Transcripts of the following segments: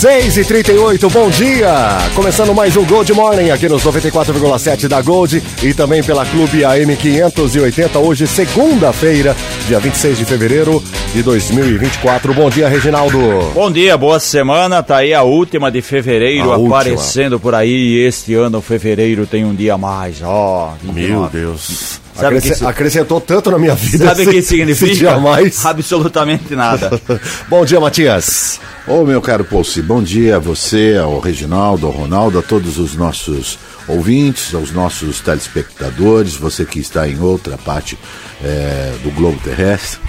6 e 38 bom dia! Começando mais um Gold Morning aqui nos 94,7 da Gold e também pela Clube AM 580, hoje segunda-feira, dia 26 de fevereiro de 2024. Bom dia, Reginaldo! Bom dia, boa semana, tá aí a última de fevereiro A aparecendo por aí este ano fevereiro tem um dia a mais, ó. 29. Meu Deus! Sabe Acresce- que Acrescentou tanto na minha vida. Sabe o que significa? mais. Absolutamente nada. Bom dia, Matias! Ô meu caro Pulse, bom dia a você, ao Reginaldo, ao Ronaldo, a todos os nossos ouvintes, aos nossos telespectadores, você que está em outra parte eh, do globo terrestre.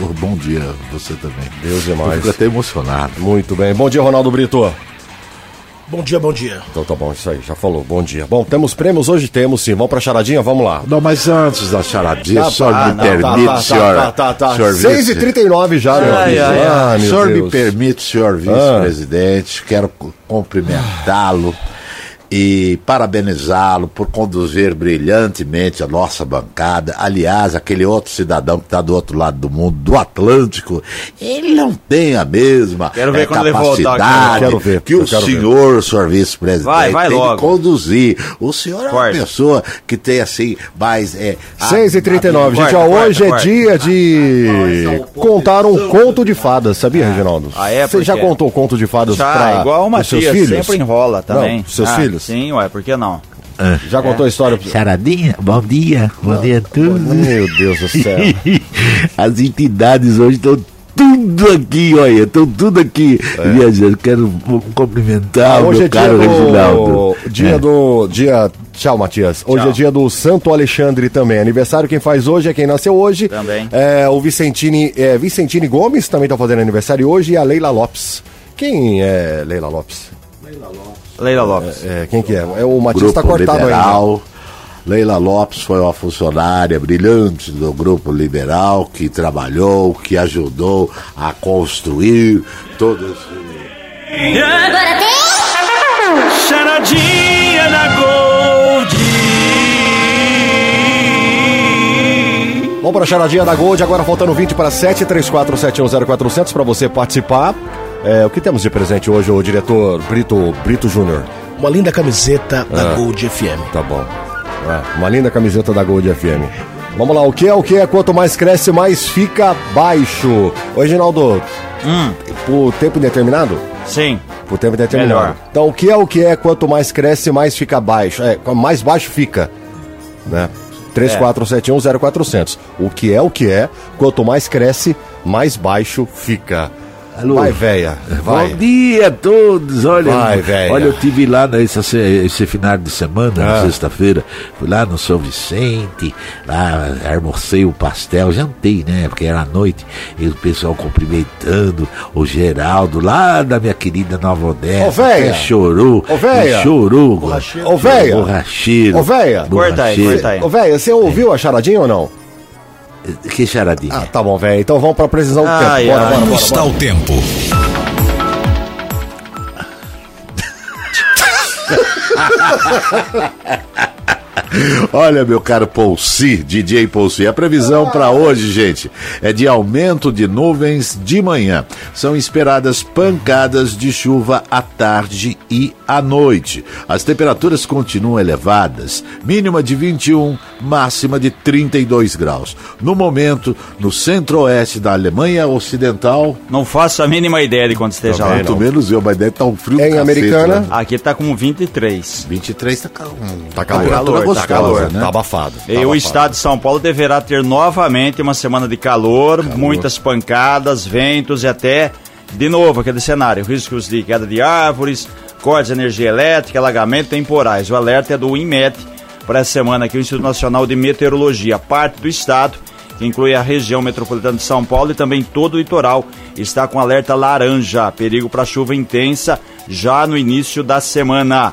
Ô, bom dia a você também. Deus é Eu mais. fico até emocionado. Muito bem. Bom dia, Ronaldo Brito. Bom dia, bom dia. Então tá bom, isso aí, já falou. Bom dia. Bom, temos prêmios hoje? Temos sim. Vamos pra charadinha? Vamos lá. Não, mas antes da charadinha, Tá, o senhor tá, me não, permite, tá, tá, senhor. Tá, tá, tá. senhor 6 e vice- 39 já, meu Ai, amigo. ai, ai. Ah, O meu senhor me Deus. permite, senhor vice-presidente, quero cu- cumprimentá-lo e parabenizá-lo por conduzir brilhantemente a nossa bancada. Aliás, aquele outro cidadão que está do outro lado do mundo, do Atlântico, ele não tem a mesma Quero ver aqui. capacidade Quero ver, que o quero ver. senhor, senhor vice-presidente, Vai, vai tem logo. de conduzir. O senhor é Corta. uma pessoa que tem assim mais... É, 6 e 39 gente, ó, hoje é dia de contar um conto de fadas, sabia, Reginaldo? Ah, é? Você já contou um conto de fadas o os seus filhos? sempre enrola também. Não, seus Ah, filhos? Sim, ué, por que não? Já contou a história? Charadinha, bom dia, bom dia a todos. Meu Deus do céu. As entidades hoje estão tudo aqui, olha, estão tudo aqui viajando. Quero cumprimentar o hoje meu é dia caro Reginaldo. do. Dia É. do. Dia. Tchau, Matias. Hoje Tchau. é dia do Santo Alexandre também. Aniversário quem faz hoje é quem nasceu hoje. Também. É o Vicentini, é, Vicentini Gomes também tá fazendo aniversário hoje e a Leila Lopes. Quem é Leila Lopes? Leila Lopes. É, quem que é? É o Matias Grupo tá cortado ainda. Liberal. Leila Lopes foi uma funcionária brilhante do Grupo Liberal que trabalhou, que ajudou a construir todo esse. Charadinha na Gold. Vamos para a charadinha da Gold, agora faltando 20 para 7, 34710400 para você participar. É, o que temos de presente hoje, o diretor Brito, Brito Júnior? Uma linda camiseta da Gold FM. Tá bom. É, uma linda camiseta da Gold FM. Vamos lá, o que é o que é? Quanto mais cresce, mais fica baixo. Ô, Reginaldo, por tempo indeterminado? Sim. Por tempo indeterminado. Melhor. Então, o que é o que é? Quanto mais cresce, mais fica baixo. É, mais baixo fica. Né? 34710400. O que é o que é? Quanto mais cresce, mais baixo fica. Alô? Vai, véia. Vai. Bom dia a todos, olha, Vai, velho. olha, eu tive lá nesse esse final de semana, Ah. na sexta-feira, fui lá no São Vicente, lá almocei o pastel, jantei, né, porque era à noite, e o pessoal cumprimentando o Geraldo, lá da minha querida Nova Odessa, Ô, véia. chorou, Ô, véia. chorou, Ô, véia. borracheiro, Ô, véia. Corta aí, corta aí. Ô, véia, você ouviu a charadinha ou não? Que charadinha, Ah, tá bom, velho. Então vamos pra precisão do Ai, tempo. Bora, ai. bora, Como bora, está bora. o tempo? Olha, meu caro Poussi, DJ Poussi, a previsão para hoje, gente, é de aumento de nuvens de manhã. São esperadas pancadas de chuva à tarde e à noite. As temperaturas continuam elevadas, mínima de 21, máxima de 32 graus. No momento, no centro-oeste da Alemanha Ocidental, Não faço a mínima ideia de quando esteja lá. muito menos eu, mas deve estar um frio do Em cacete, Americana? né? Aqui tá com 23. 23 tá calor. Tá calor. calor, tá gostosa, calor, né? Tá abafado. tá E o abafado. estado de São Paulo deverá ter novamente uma semana de calor, muitas pancadas, ventos e até, de novo, aquele cenário, riscos de queda de árvores, cortes de energia elétrica, alagamento temporais. O alerta é do INMET para essa semana aqui, o Instituto Nacional de Meteorologia. Parte do estado, que inclui a região metropolitana de São Paulo e também todo o litoral, está com alerta laranja, perigo para chuva intensa já no início da semana.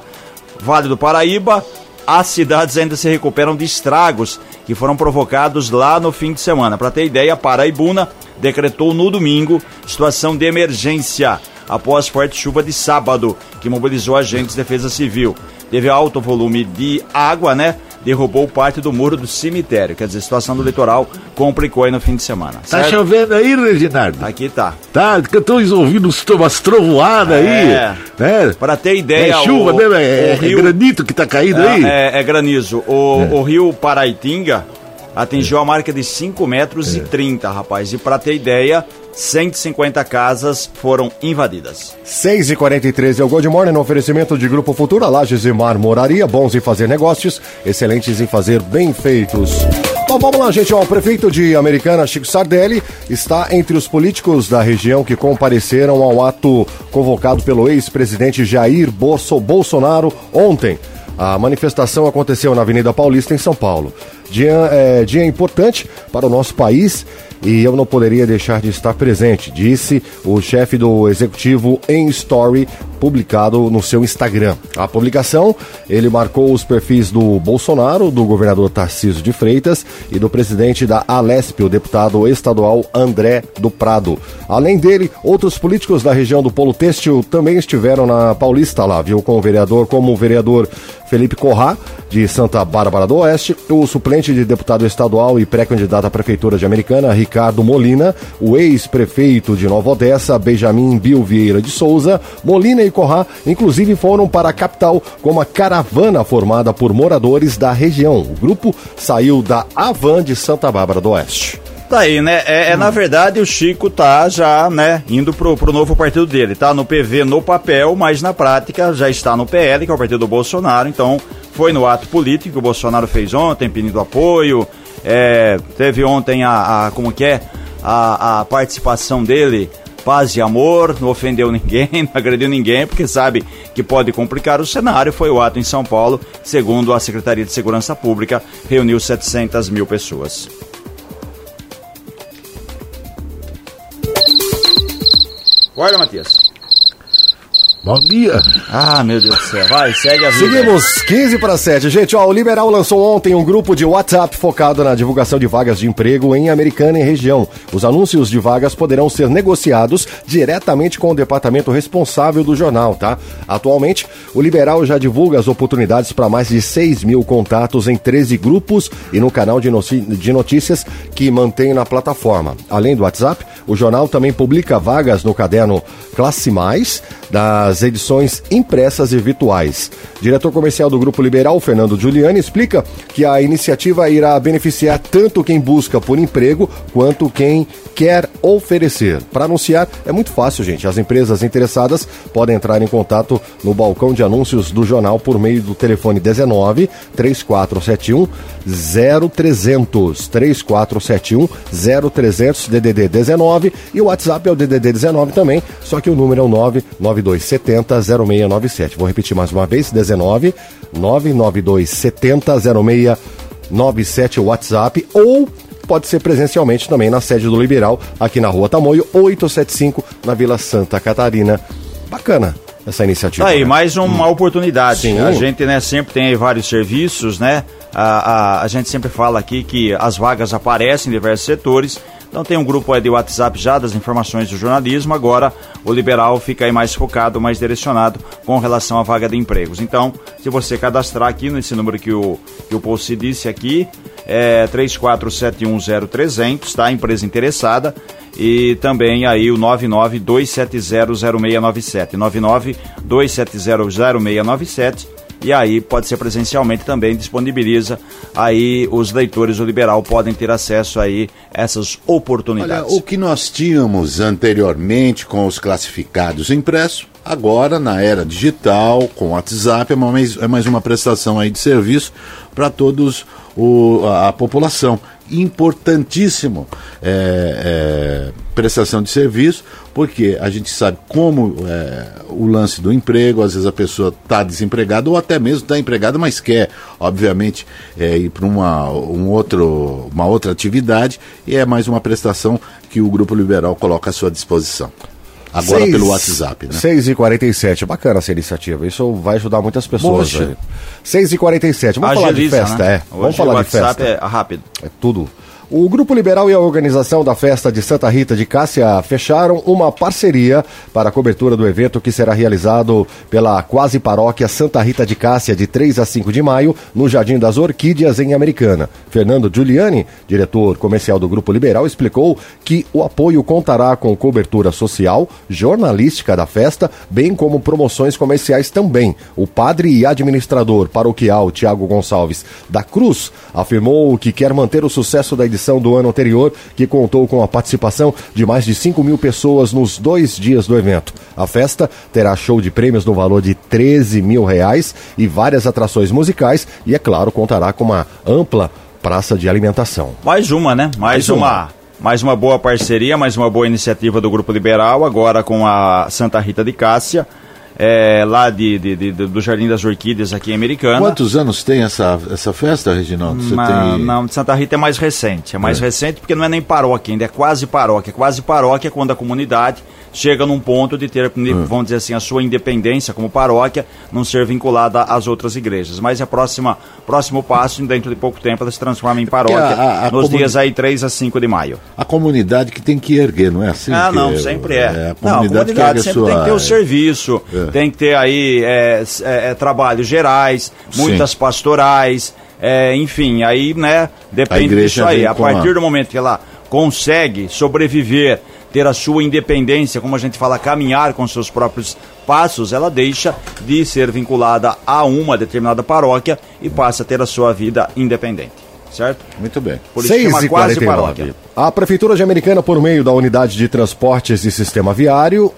Vale do Paraíba, as cidades ainda se recuperam de estragos que foram provocados lá no fim de semana. Para ter ideia, Paraibuna decretou no domingo situação de emergência após forte chuva de sábado, que mobilizou agentes de defesa civil. Teve alto volume de água, né? Derrubou parte do muro do cemitério. Quer dizer, a situação do litoral complicou aí no fim de semana. Tá certo? chovendo aí, Reginaldo? Aqui tá. Tá, que eu tô ouvindo umas trovoadas aí. É. Né? Para ter ideia, É chuva, o, né? É, rio, é granito que tá caindo aí. é, é granizo. O, o rio Paraitinga atingiu a marca de 5 metros e 30, rapaz. E para ter ideia, 150 casas foram invadidas. 6 e 43 é o Gold Morning no oferecimento de Grupo Futura, Lages e Marmoraria, bons em fazer negócios, excelentes em fazer bem feitos. Bom, vamos lá, gente. O prefeito de Americana, Chico Sardelli, está entre os políticos da região que compareceram ao ato convocado pelo ex-presidente Jair Bolso- Bolsonaro ontem. A manifestação aconteceu na Avenida Paulista, em São Paulo. Dia, é, dia importante para o nosso país e eu não poderia deixar de estar presente, disse o chefe do executivo em story publicado no seu Instagram. A publicação, ele marcou os perfis do Bolsonaro, do governador Tarcísio de Freitas e do presidente da Alesp, o deputado estadual André do Prado. Além dele, outros políticos da região do Polo Têxtil também estiveram na Paulista lá, viu, com o vereador como o vereador Felipe Corrá, de Santa Bárbara do Oeste, o suplente de deputado estadual e pré-candidato à Prefeitura de Americana, Ricardo Molina, o ex-prefeito de Nova Odessa, Benjamin Bill Vieira de Souza, Molina e Corrá, inclusive foram para a capital com uma caravana formada por moradores da região. O grupo saiu da Avan de Santa Bárbara do Oeste. Tá aí, né? É, é, na verdade o Chico tá já, né, indo pro, pro novo partido dele. Tá no PV no papel, mas na prática já está no PL, que é o partido do Bolsonaro. Então, foi no ato político que o Bolsonaro fez ontem, pedindo apoio. É, teve ontem a, a como que é? A, a participação dele paz e amor, não ofendeu ninguém, não agrediu ninguém, porque sabe que pode complicar o cenário. Foi o ato em São Paulo, segundo a Secretaria de Segurança Pública, reuniu 700 mil pessoas. Guarda, Matias. Bom dia. Ah, meu Deus do céu. Vai, segue a vida. Seguimos 15 para 7. Gente, ó, o Liberal lançou ontem um grupo de WhatsApp focado na divulgação de vagas de emprego em Americana e região. Os anúncios de vagas poderão ser negociados diretamente com o departamento responsável do jornal, tá? Atualmente, o Liberal já divulga as oportunidades para mais de 6 mil contatos em 13 grupos e no canal de, de notícias que mantém na plataforma. Além do WhatsApp, o jornal também publica vagas no caderno Classe Mais, das edições impressas e virtuais. Diretor comercial do Grupo Liberal, Fernando Giuliani, explica que a iniciativa irá beneficiar tanto quem busca por emprego quanto quem quer oferecer. Para anunciar é muito fácil, gente. As empresas interessadas podem entrar em contato no balcão de anúncios do jornal por meio do telefone 19 3471 0300 3471 0300 DDD 19 e o WhatsApp é o DDD 19 também, só que o número é o 99270 0697. Vou repetir mais uma vez, 19 99270 0697 o WhatsApp ou pode ser presencialmente também na sede do Liberal, aqui na Rua Tamoio 875, na Vila Santa Catarina. Bacana essa iniciativa. Tá aí, né? mais uma oportunidade. Sim. A gente, né, sempre tem aí vários serviços, né? A, a, a gente sempre fala aqui que as vagas aparecem em diversos setores. Então tem um grupo de WhatsApp já das informações do jornalismo. Agora o liberal fica aí mais focado, mais direcionado com relação à vaga de empregos. Então, se você cadastrar aqui nesse número que o, que o Post disse aqui, é 34710300, tá? Empresa interessada. E também aí o 992700697. 992700697. E aí pode ser presencialmente também, disponibiliza aí os leitores do Liberal podem ter acesso aí a essas Olha, oportunidades. o que nós tínhamos anteriormente com os classificados impressos, agora na era digital, com o WhatsApp, é mais, é mais uma prestação aí de serviço para todos o, a, a população. Importantíssimo é, é, prestação de serviço, porque a gente sabe como é, o lance do emprego, às vezes a pessoa está desempregada ou até mesmo está empregada, mas quer, obviamente, é, ir para uma, um outro, uma outra atividade e é mais uma prestação que o Grupo Liberal coloca à sua disposição. Agora Seis- pelo WhatsApp, né? 6 e 47 bacana essa iniciativa. Isso vai ajudar muitas pessoas. Poxa. velho. 6 e 47 vamos falar de Agiliza, festa, né? é. Vamos Hoje falar o de festa. WhatsApp é rápido. É tudo. O Grupo Liberal e a organização da festa de Santa Rita de Cássia fecharam uma parceria para a cobertura do evento que será realizado pela quase paróquia Santa Rita de Cássia de 3 a 5 de maio no Jardim das Orquídeas em Americana. Fernando Giuliani, diretor comercial do Grupo Liberal, explicou que o apoio contará com cobertura social, jornalística da festa, bem como promoções comerciais também. O padre e administrador paroquial Tiago Gonçalves da Cruz afirmou que quer manter o sucesso da edição do ano anterior, que contou com a participação de mais de 5 mil pessoas nos dois dias do evento. A festa terá show de prêmios no valor de 13 mil reais e várias atrações musicais e, é claro, contará com uma ampla praça de alimentação. Mais uma, né? Mais, Mais uma. uma. Mais uma boa parceria, mais uma boa iniciativa do Grupo Liberal, agora com a Santa Rita de Cássia, é, lá de, de- de- do Jardim das Orquídeas aqui em Americana. Quantos anos tem essa, essa festa, Reginaldo? Você tem... Não, de Santa Rita é mais recente. É mais recente porque não é nem paróquia, ainda é quase paróquia. Quase paróquia é quando a comunidade chega num ponto de ter, vamos dizer assim, a sua independência como paróquia, não ser vinculada às outras igrejas. Mas é a próxima, próximo passo, dentro de pouco tempo, ela se transforma em paróquia, a- a nos dias aí 3 a 5 de maio. A comunidade que tem que erguer, não é assim? Ah, que não, sempre é. a não, a comunidade, comunidade que sempre sua... tem que ter o serviço, É. tem que ter aí é, é, é, trabalhos gerais, Sim. muitas pastorais, é, enfim, aí, né, depende disso aí. a- partir do momento que ela consegue sobreviver, ter a sua independência, como a gente fala, caminhar com seus próprios passos, ela deixa de ser vinculada a uma determinada paróquia e passa a ter a sua vida independente, certo? Muito bem. Por isso chama quase paróquia. A Prefeitura de Americana, por meio da Unidade de Transportes e Sistema Viário,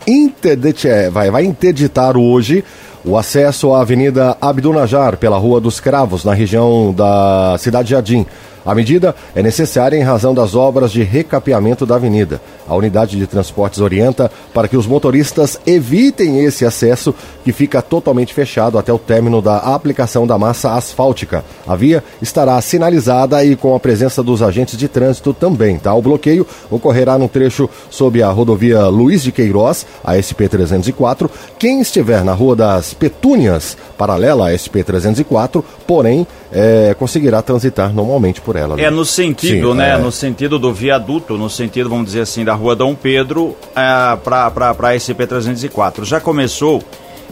vai, vai interditar hoje o acesso à Avenida Abdunajar pela Rua dos Cravos, na região da Cidade Jardim. A medida é necessária em razão das obras de recapeamento da avenida. A unidade de transportes orienta para que os motoristas evitem esse acesso que fica totalmente fechado até o término da aplicação da massa asfáltica. A via estará sinalizada e com a presença dos agentes de trânsito também, tá? O bloqueio ocorrerá no trecho sob a rodovia Luiz de Queiroz, a SP 304. Quem estiver na Rua das Petúnias, paralela à SP 304, porém, é, conseguirá transitar normalmente por ela. É no sentido, Sim, né? é. No sentido do viaduto, no sentido, vamos dizer assim, da rua Dom Pedro é, para a SP-304. Já começou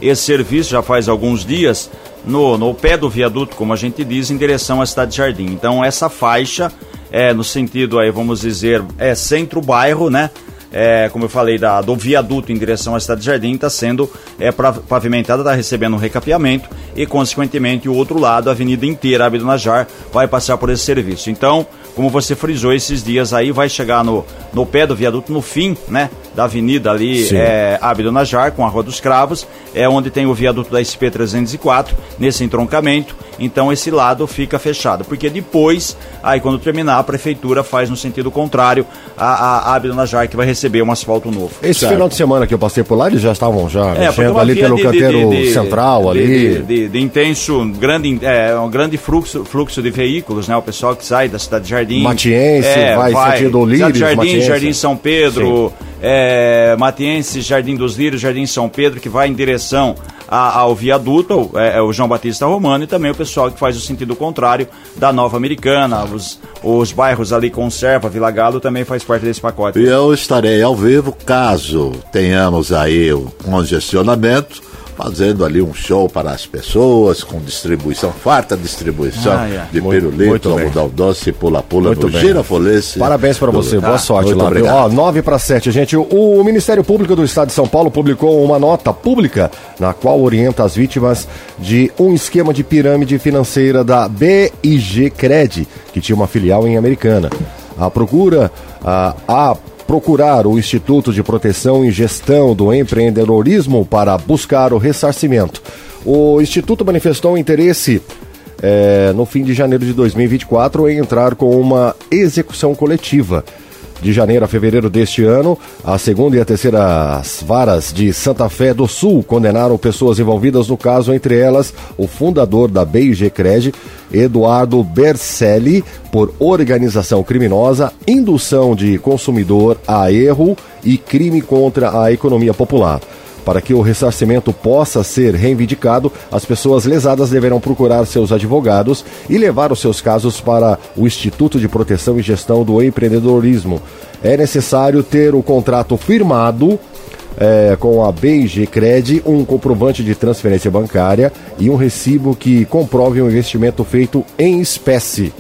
esse serviço, já faz alguns dias, no, no pé do viaduto, como a gente diz, em direção à cidade de Jardim. Então, essa faixa, é, no sentido aí, vamos dizer, é centro-bairro, né? É, como eu falei, da, do viaduto em direção à cidade de Jardim está sendo é, pavimentada, está recebendo um recapeamento e, consequentemente, o outro lado, a avenida inteira, Abdo Najar, vai passar por esse serviço. Então, como você frisou esses dias aí, vai chegar no, no pé do viaduto, no fim, né, da avenida ali, Sim. é, Abdo Najar, com a Rua dos Cravos, é onde tem o viaduto da SP-304, nesse entroncamento, então esse lado fica fechado, porque depois, aí quando terminar, a prefeitura faz no sentido contrário a, a Abdo Najar, que vai receber um asfalto novo. Esse final de semana que eu passei por lá, eles já estavam já É, mexendo ali pelo de- canteiro de- de- central de- ali. De intenso, grande, é, um grande fluxo, fluxo de veículos, né? O pessoal que sai da cidade de Jardim. Matiense, vai sentido Lírios, Cidade de Jardim, Matiense. Jardim São Pedro, é, Matiense, Jardim dos Lírios, Jardim São Pedro, que vai em direção a- ao viaduto, é, é o João Batista Romano, e também o pessoal que faz o sentido contrário da Nova Americana, os, os bairros ali Conserva, Vila Galo também faz parte desse pacote. E eu estarei ao vivo caso tenhamos aí o congestionamento, fazendo ali um show para as pessoas, com distribuição, farta distribuição Ah, é. de pirulito, algodão doce, pula-pula Muito no girafolense. Parabéns para você, Tá? boa sorte Muito lá. obrigado. Ó, 9 para 7, gente. O, o Ministério Público do Estado de São Paulo publicou uma nota pública na qual orienta as vítimas de um esquema de pirâmide financeira da BIG Cred, que tinha uma filial em Americana. A procura a, a procurar o Instituto de Proteção e Gestão do Empreendedorismo para buscar o ressarcimento. O Instituto manifestou interesse é, no fim de janeiro de 2024 em entrar com uma execução coletiva. De janeiro a fevereiro deste ano, a segunda e a terceira varas de Santa Fé do Sul condenaram pessoas envolvidas no caso, entre elas o fundador da BIG Cred, Eduardo Bercelli, por organização criminosa, indução de consumidor a erro e crime contra a economia popular. Para que o ressarcimento possa ser reivindicado, as pessoas lesadas deverão procurar seus advogados e levar os seus casos para o Instituto de Proteção e Gestão do Empreendedorismo. É necessário ter o contrato firmado é, com a BG Cred, um comprovante de transferência bancária e um recibo que comprove um investimento feito em espécie.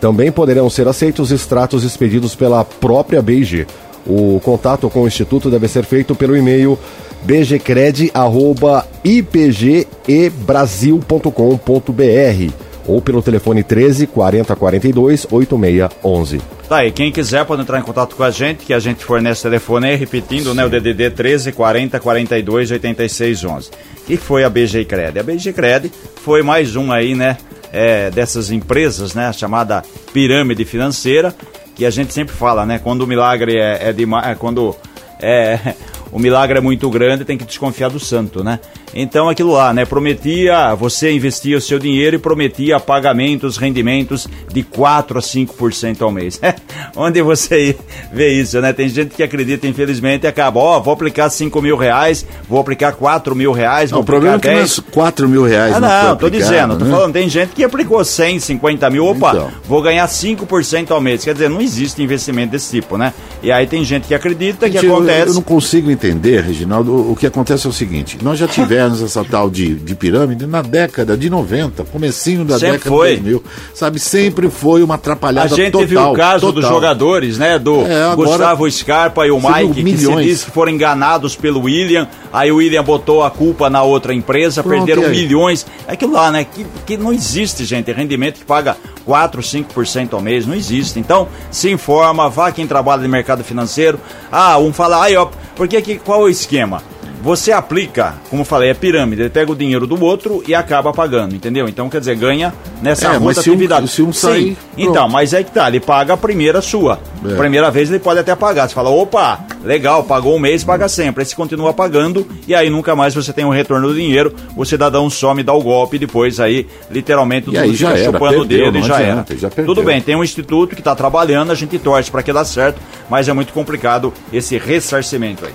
Também poderão ser aceitos extratos expedidos pela própria BG. O contato com o Instituto deve ser feito pelo e-mail bgcred.ipgebrasil.com.br ou pelo telefone 13 40 42 8611. Tá aí, quem quiser pode entrar em contato com a gente, que a gente fornece telefone aí, repetindo, Sim. né, o DDD 13 40 42 86 11. Que foi a BG Cred? A BG Cred foi mais um aí, né, é, dessas empresas, né, chamada pirâmide financeira, que a gente sempre fala, né, quando o milagre é, é demais, quando é, o milagre é muito grande, tem que desconfiar do santo, né? Então aquilo lá, né? Prometia, você investia o seu dinheiro e prometia pagamentos, rendimentos de 4 a 5% ao mês. Onde você vê isso, né? Tem gente que acredita, infelizmente, e acaba, ó, oh, vou aplicar 5 mil reais, vou aplicar 4 mil reais, não, o problema 10. é que não é 4 mil reais. Ah, não, não tô dizendo, né? tô falando, tem gente que aplicou 100, 50 mil, opa, então. vou ganhar 5% ao mês. Quer dizer, não existe investimento desse tipo, né? E aí tem gente que acredita gente, que acontece. Eu, eu não consigo entender, Reginaldo, o, o que acontece é o seguinte: nós já tivemos essa tal de, de pirâmide na década de 90, comecinho da sempre década foi. de 2000. Sabe, sempre foi uma atrapalhada total. A gente total, viu o caso total. dos jogadores, né? Do é, agora, Gustavo Scarpa e o Mike, que se diz que foram enganados pelo William. Aí o William botou a culpa na outra empresa, Pronto, perderam milhões. É aquilo lá, né? Que, que não existe, gente. Rendimento que paga 4, 5% ao mês, não existe. Então, se informa, vá quem trabalha no mercado financeiro. Ah, um fala, aí, ó, porque que, qual é o esquema? Você aplica, como eu falei, é pirâmide, ele pega o dinheiro do outro e acaba pagando, entendeu? Então, quer dizer, ganha nessa é, rotatividade. Se um, se um sair, Sim. Então, mas é que tá, ele paga a primeira sua. É. Primeira vez ele pode até pagar. Você fala, opa, legal, pagou um mês, paga sempre. Aí você continua pagando e aí nunca mais você tem o um retorno do dinheiro, o cidadão some, dá o golpe e depois aí, literalmente, e aí já era, chupando perdeu, dele já adianta, era. Já Tudo bem, tem um instituto que está trabalhando, a gente torce para que dê certo, mas é muito complicado esse ressarcimento aí.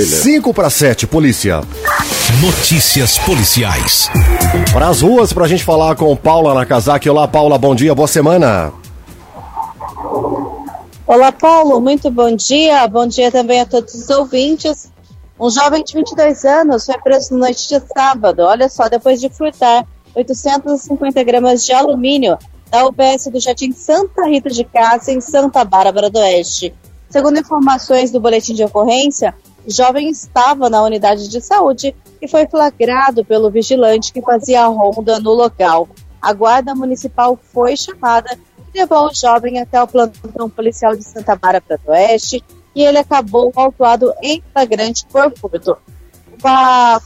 5 para 7, polícia. Notícias policiais. Para as ruas, para a gente falar com Paula Nakazaki. Olá, Paula, bom dia, boa semana. Olá, Paulo, muito bom dia. Bom dia também a todos os ouvintes. Um jovem de 22 anos foi preso na noite de sábado, olha só, depois de furtar 850 gramas de alumínio da UBS do Jardim Santa Rita de Cássia, em Santa Bárbara do Oeste. Segundo informações do boletim de ocorrência, jovem estava na unidade de saúde e foi flagrado pelo vigilante que fazia a ronda no local. A guarda municipal foi chamada e levou o jovem até o plantão policial de Santa Bárbara do Oeste e ele acabou autuado em flagrante por furto.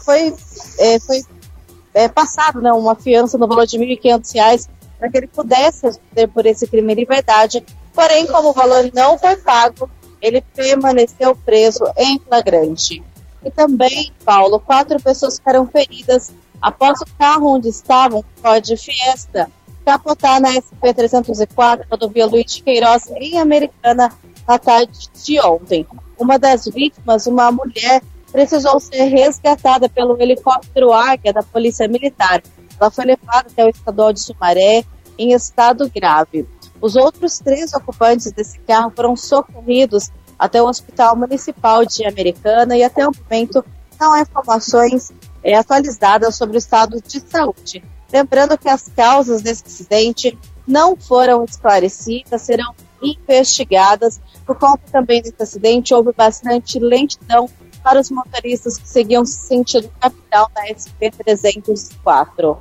Foi é, foi é, passado né, uma fiança no valor de R$ 1.500 para que ele pudesse responder por esse crime em liberdade, porém, como o valor não foi pago, ele permaneceu preso em flagrante. E também, Paulo, quatro pessoas ficaram feridas após o carro onde estavam, Ford Fiesta, capotar na SP-304, rodovia Luiz Queiroz, em Americana, na tarde de ontem. Uma das vítimas, uma mulher, precisou ser resgatada pelo helicóptero Águia da Polícia Militar. Ela foi levada até o estadual de Sumaré em estado grave. Os outros três ocupantes desse carro foram socorridos até o Hospital Municipal de Americana e até o momento não há informações é, atualizadas sobre o estado de saúde. Lembrando que as causas desse acidente não foram esclarecidas, serão investigadas. Por conta também desse acidente, houve bastante lentidão para os motoristas que seguiam sentido capital na SP 304.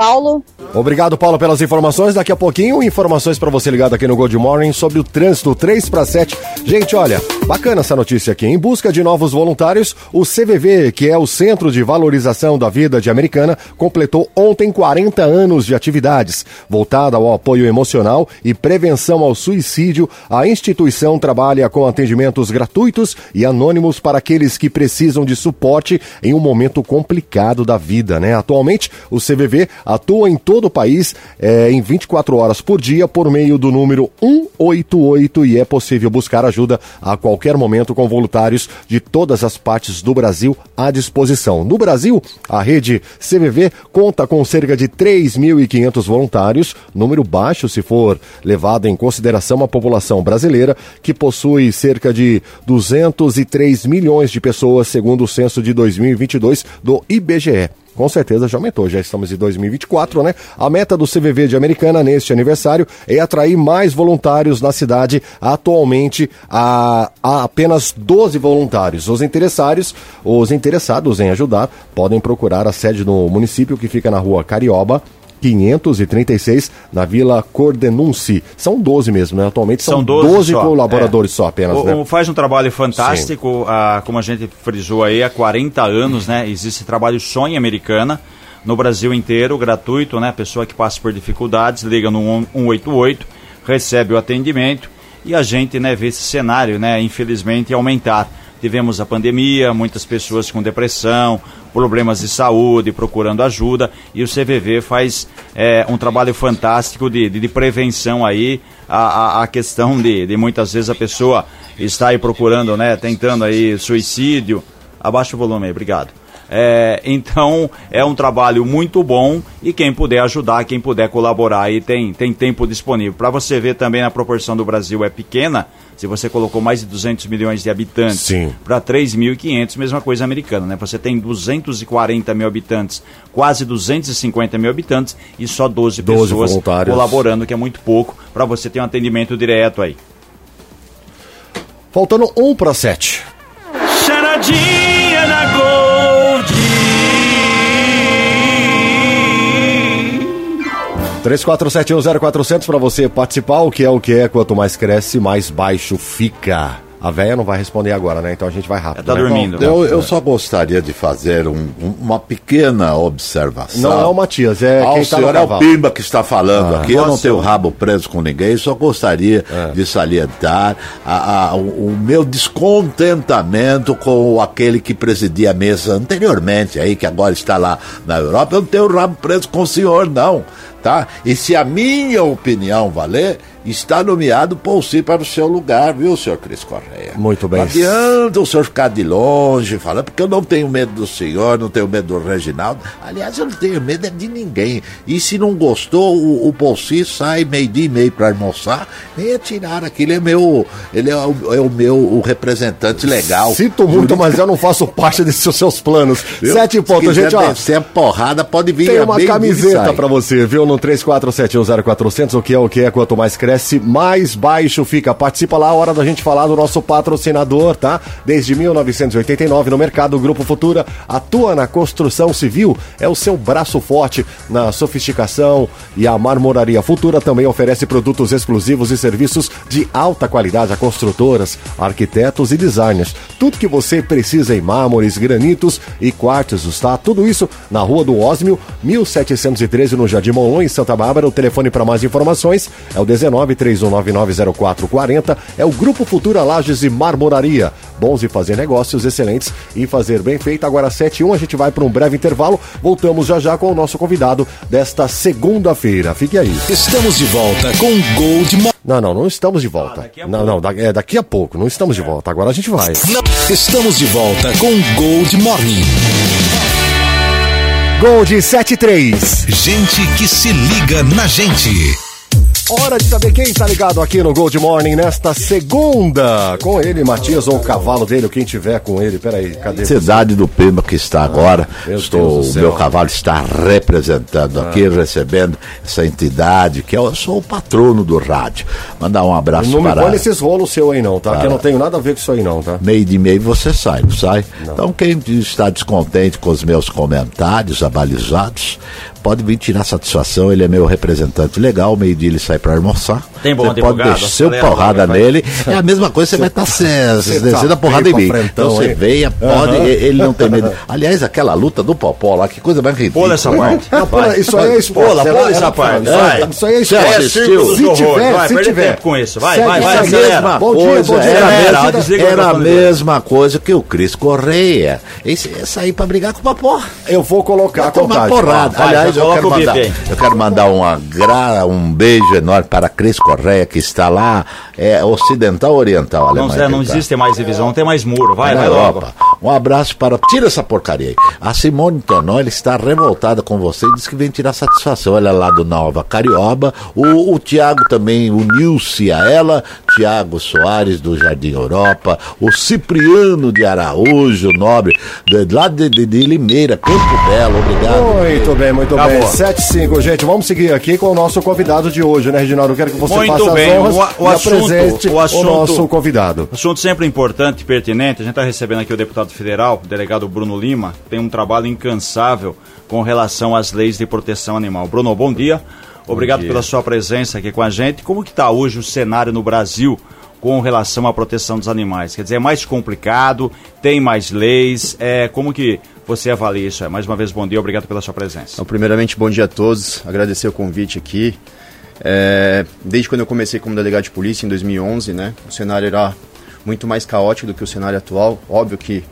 Paulo. Obrigado, Paulo, pelas informações. Daqui a pouquinho, informações para você ligado aqui no Gold Morning sobre o trânsito 3 para 7. Gente, olha, Bacana essa notícia aqui. Em busca de novos voluntários, o CVV, que é o Centro de Valorização da Vida de Americana, completou ontem 40 anos de atividades. Voltada ao apoio emocional e prevenção ao suicídio, a instituição trabalha com atendimentos gratuitos e anônimos para aqueles que precisam de suporte em um momento complicado da vida. Né? Atualmente, o CVV atua em todo o país é, em 24 horas por dia por meio do número 188 e é possível buscar ajuda a qualquer qualquer momento com voluntários de todas as partes do Brasil à disposição. No Brasil, a rede CVV conta com cerca de 3.500 voluntários, número baixo se for levado em consideração a população brasileira, que possui cerca de 203 milhões de pessoas, segundo o censo de 2022 do IBGE com certeza já aumentou. Já estamos em 2024, né? A meta do CVV de Americana neste aniversário é atrair mais voluntários na cidade. Atualmente há, há apenas 12 voluntários. Os interessados, os interessados em ajudar podem procurar a sede do município que fica na rua Carioba, 536 na Vila Cordenunci. São 12 mesmo, né? Atualmente são, são 12, 12 só. colaboradores é. só apenas, o, né? Faz um trabalho fantástico, ah, como a gente frisou aí, há 40 anos, né? Existe trabalho só em Americana, no Brasil inteiro, gratuito, né? Pessoa que passa por dificuldades, liga no 188, recebe o atendimento e a gente, né, vê esse cenário, né, infelizmente aumentar tivemos a pandemia, muitas pessoas com depressão, problemas de saúde, procurando ajuda, e o CVV faz é, um trabalho fantástico de, de, de prevenção aí, a, a, a questão de, de, muitas vezes a pessoa está aí procurando, né, tentando aí suicídio. Abaixa o volume aí, obrigado. É, então é um trabalho muito bom e quem puder ajudar, quem puder colaborar aí tem, tem tempo disponível. Para você ver também a proporção do Brasil é pequena, se você colocou mais de 200 milhões de habitantes para 3.500, mesma coisa americana, né? Você tem 240 mil habitantes, quase 250 mil habitantes e só 12, 12 pessoas colaborando, que é muito pouco, para você ter um atendimento direto aí. Faltando um para sete. Charadinha 34710400 para você participar. O que é o que é? Quanto mais cresce, mais baixo fica. A véia não vai responder agora, né? Então a gente vai rápido. Tá né? dormindo. Né? Eu, eu, só gostaria de fazer um, uma pequena observação. Não é o Matias, é ah, quem o tá senhor é o Pimba que está falando ah, aqui. Eu não tenho o rabo preso com ninguém, só gostaria é. de salientar a, a, o, o, meu descontentamento com aquele que presidia a mesa anteriormente, aí que agora está lá na Europa. Eu não tenho o rabo preso com o senhor, não tá? E se a minha opinião valer, está nomeado Paulci para o seu lugar, viu, senhor Cris Correia? Muito bem. Não adianta o senhor ficar de longe falando, porque eu não tenho medo do senhor, não tenho medo do Reginaldo. Aliás, eu não tenho medo de ninguém. E se não gostou, o, o Paulci sai meio-dia e meio para almoçar, nem tirar aquilo. É meu, ele é o, é o meu o representante legal. Sinto muito, mas eu não faço parte desses seus planos. Viu? Sete pontos, gente, ó. Se é porrada, pode vir. Tem uma camiseta para você, viu? No 34710400, o que é o que é, quanto mais cresce mais baixo fica. Participa lá, hora da gente falar do nosso patrocinador, tá? Desde 1989 no mercado, o Grupo Futura atua na construção civil, é o seu braço forte na sofisticação e a Marmoraria Futura também oferece produtos exclusivos e serviços de alta qualidade a construtoras, arquitetos e designers. Tudo que você precisa em mármores, granitos e quartzos, tá? Tudo isso na Rua do Ósmio, 1713 no Jardim Em Santa Bárbara. O telefone para mais informações é o 19 931990440 é o Grupo Futura Lages e Marmoraria. Bons de fazer negócios excelentes e fazer bem feito. Agora 7 e 1, a gente vai para um breve intervalo. Voltamos já já com o nosso convidado desta segunda-feira. Fique aí. Estamos de volta com Gold Mo Não, não, não estamos de volta. Ah, não, não, da, é daqui a pouco. Não estamos de volta. Agora a gente vai. Não. Estamos de volta com Gold Morning. Gold 73. Gente que se liga na gente. Hora de saber quem tá ligado aqui no Gold Morning nesta segunda. Com ele, Matias, ou o cavalo dele, ou quem tiver com ele. Peraí, cadê? Cidade do Pima que está agora. Ah, Estou, o meu cavalo está representando ah. aqui, recebendo essa entidade, que eu sou o patrono do rádio. Mandar um abraço não para. Não me põe esses rolos seu aí, não, tá? Para... Que eu não tenho nada a ver com isso aí, não, tá? Meio de meio você sai, não sai? Não. Então, quem está descontente com os meus comentários abalizados, pode vir tirar satisfação, ele é meu representante legal, meio-dia ele sai para almoçar. Tem bom Você pode descer o acelera porrada vai. nele. É a mesma coisa, você vai estar descendo a porrada em mim. frentão, Então você venha, pode, e- ele não tem medo. Aliás, aquela luta do Popó lá, que coisa mais ridícula. Pula essa parte. Não, pula, isso aí é esporte. Pula, pula essa parte, isso aí- vai. Isso aí é esporte. Se tiver, vai, se perde tiver. tempo com isso. Vai, vai, vai, acelera. Bom dia, bom dia. era, a mesma- coisa que o Cris Correia. Aí pra brigar com o Popó. Eu vou colocar a contagem. porrada. Aliás, eu quero, mandar, eu quero mandar uma gra, um beijo enorme para Cris Correia, que está lá, é ocidental oriental, Não, Alemanha. Não que tá. existe mais divisão, não tem mais muro. Vai, vai logo. Um abraço para. Tira essa porcaria aí. A Simone Tonoli está revoltada com você e diz que vem tirar satisfação. Ela é lá do Nova Carioba. O, o Tiago também uniu-se a ela. Tiago Soares do Jardim Europa. O Cipriano de Araújo, nobre, de, lá de, de, de Limeira, Campo Belo. Obrigado. Muito bem, muito Acabou. bem. 7 5, gente. Vamos seguir aqui com o nosso convidado de hoje, né, Reginaldo? Eu quero que você Muito faça bem. as honras O o e assunto- apresente o assunto- o nosso convidado. Assunto sempre importante pertinente. A gente está recebendo aqui o deputado federal, o delegado Bruno Lima, tem um trabalho incansável com relação às leis de proteção animal. Bruno, bom dia. Obrigado pela sua presença aqui com a gente. Como que está hoje o cenário no Brasil com relação à proteção dos animais? Quer dizer, é mais complicado, tem mais leis. É, como que você avalia isso? Mais uma vez, bom dia, obrigado pela sua presença. Então, primeiramente, bom dia a todos. Agradecer o convite aqui. É, desde quando eu comecei como delegado de polícia em 2011, né, o cenário era muito mais caótico do que o cenário atual. Óbvio que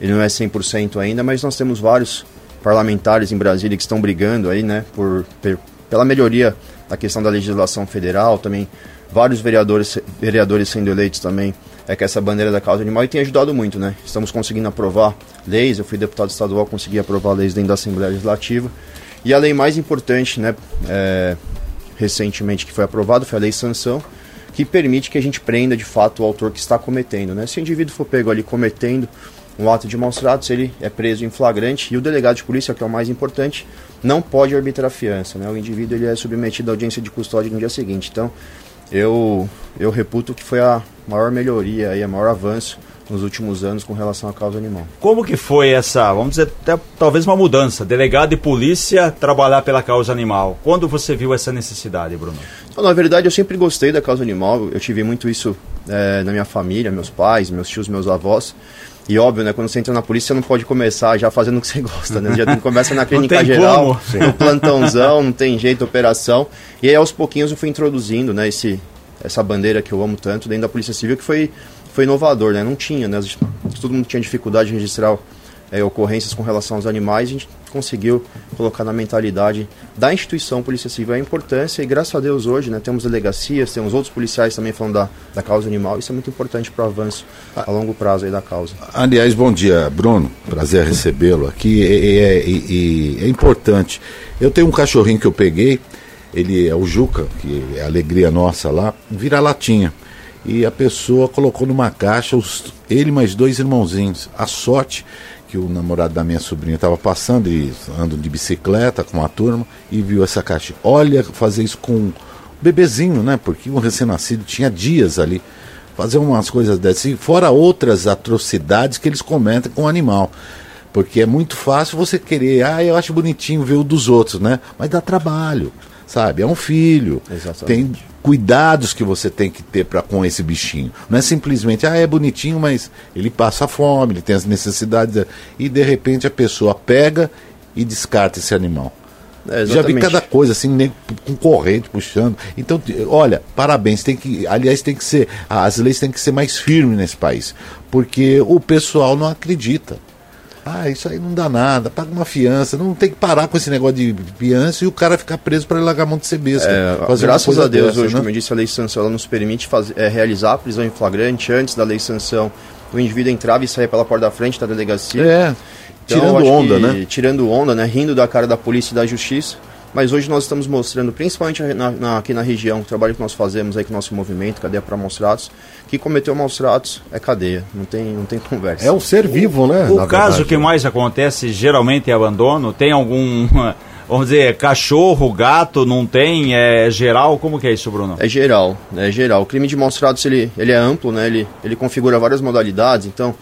ele não é 100% ainda, mas nós temos vários parlamentares em Brasília que estão brigando aí, né, por, per- pela melhoria da questão da legislação federal, também vários vereadores, vereadores sendo eleitos também é com essa bandeira da causa animal e tem ajudado muito, né? Estamos conseguindo aprovar leis, eu fui deputado estadual, consegui aprovar leis dentro da Assembleia Legislativa. E a lei mais importante, né, é, recentemente que foi aprovada foi a lei sanção, que permite que a gente prenda de fato o autor que está cometendo, né? Se o indivíduo for pego ali cometendo um ato de maus tratos, ele é preso em flagrante e o delegado de polícia, que é o mais importante, não pode arbitrar fiança, né? O indivíduo ele é submetido à audiência de custódia no dia seguinte. Então, eu eu reputo que foi a maior melhoria e a maior avanço nos últimos anos com relação à causa animal. Como que foi essa, vamos dizer, até, talvez uma mudança, delegado de polícia trabalhar pela causa animal? Quando você viu essa necessidade, Bruno? Então, na verdade, eu sempre gostei da causa animal. Eu tive muito isso eh, na minha família, meus pais, meus tios, meus avós. E óbvio, né? Quando você entra na polícia, você não pode começar já fazendo o que você gosta, né? Já começa na clínica geral, como. no plantãozão, não tem jeito, operação. E aí, aos pouquinhos, eu fui introduzindo, né? Esse, essa bandeira que eu amo tanto dentro da Polícia Civil, que foi, foi inovador, né? Não tinha, né? Todo mundo tinha dificuldade de registrar eh, ocorrências com relação aos animais. A gente conseguiu colocar na mentalidade da instituição Polícia Civil a importância. E graças a Deus, hoje, né? Temos delegacias, temos outros policiais também falando da, da causa animal. Isso é muito importante para o avanço a longo prazo aí da causa. Aliás, bom dia, Bruno. Prazer recebê-lo aqui. E, é- e- e é importante. Eu tenho um cachorrinho que eu peguei, ele é o Juca, que é a alegria nossa lá, vira latinha. E a pessoa colocou numa caixa os, ele mais dois irmãozinhos. A sorte que o namorado da minha sobrinha estava passando e ando de bicicleta com uma turma e viu essa caixa. Olha, fazer isso com um bebezinho, né? Porque um recém-nascido tinha dias ali fazer umas coisas dessas, e fora outras atrocidades que eles cometem com o animal. Porque é muito fácil você querer, ah, eu acho bonitinho ver o dos outros, né? Mas dá trabalho, sabe? É um filho. Exatamente. Tem cuidados que você tem que ter para com esse bichinho. Não é simplesmente, ah, é bonitinho, mas ele passa fome, ele tem as necessidades. E de repente a pessoa pega e descarta esse animal. É, Já vi cada coisa assim, com corrente puxando. Então, olha, parabéns, tem que, aliás, tem que ser, as leis têm que ser mais firmes nesse país, porque o pessoal não acredita. Ah, isso aí não dá nada, paga uma fiança, não tem que parar com esse negócio de fiança e o cara ficar preso para largar a mão de ser besta. É, graças a Deus, dessa, hoje, né? como eu disse, a lei sanção ela nos permite fazer, é, realizar a prisão em flagrante. Antes da lei sanção, o indivíduo entrava e saía pela porta da frente da delegacia. É, Então, tirando onda, que- né? Tirando onda, né? Rindo da cara da polícia e da justiça. Mas hoje nós estamos mostrando, principalmente na- na- aqui na região, o trabalho que nós fazemos aí com o nosso movimento, Cadeia para Maus Tratos, que cometeu maus tratos é cadeia, não tem, não tem conversa. É um ser vivo, né? O caso verdade. que mais acontece geralmente é abandono. Tem algum, vamos dizer, cachorro, gato, não tem? É geral? Como que é isso, Bruno? É geral, é geral. O crime de maus tratos ele, ele é amplo, né? Ele, ele configura várias modalidades, então,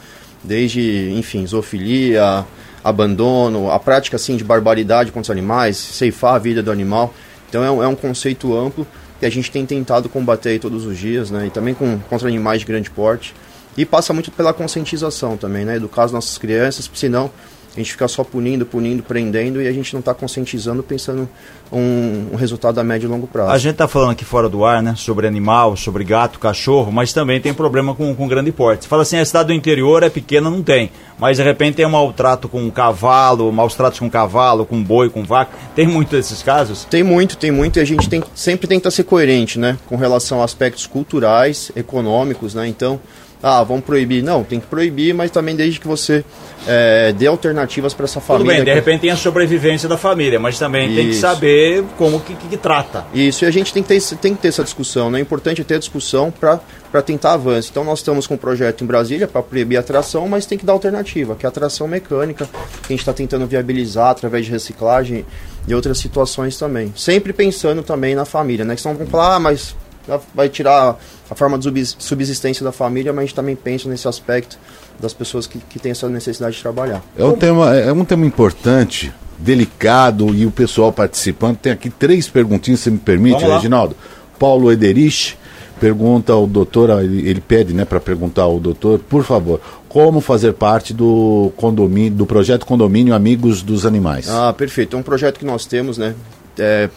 desde, enfim, zoofilia, abandono, a prática assim de barbaridade contra os animais, ceifar a vida do animal. Então é um, é um conceito amplo que a gente tem tentado combater todos os dias, né? E também com, contra animais de grande porte. E passa muito pela conscientização também, né? Educar as nossas crianças, senão a gente fica só punindo, punindo, prendendo e a gente não está conscientizando, pensando um, um, resultado a médio e longo prazo. A gente está falando aqui fora do ar, né, sobre animal, sobre gato, cachorro, mas também tem problema com, com grande porte. Você fala assim, a cidade do interior é pequena, não tem, mas de repente tem um maltrato com cavalo, maus tratos com cavalo, com boi, com vaca. Tem muito desses casos? Tem muito, tem muito e a gente tem, sempre tenta ser coerente, né, com relação a aspectos culturais, econômicos, né, então ah, vamos proibir. Não, tem que proibir, mas também desde que você é, dê alternativas para essa família. Tudo bem, de repente tem a sobrevivência da família, mas também Isso. tem que saber como que, que, que, trata. Isso, e a gente tem que ter, tem que ter essa discussão, né? É importante ter a discussão para tentar avanço. Então nós estamos com um projeto em Brasília para proibir a tração, mas tem que dar alternativa, que é a tração mecânica, que a gente está tentando viabilizar através de reciclagem e outras situações também. Sempre pensando também na família, né? Que senão vão falar, ah, mas vai tirar a forma de subsistência da família, mas a gente também pensa nesse aspecto das pessoas que, que têm essa necessidade de trabalhar. É um tema, é um tema importante, delicado e o pessoal participando. Tem aqui três perguntinhas, se me permite, Reginaldo. Paulo Ederich pergunta ao doutor, ele, ele pede né, para perguntar ao doutor, por favor, como fazer parte do condomínio, do projeto Condomínio Amigos dos Animais. Ah, perfeito. É um projeto que nós temos, né? É,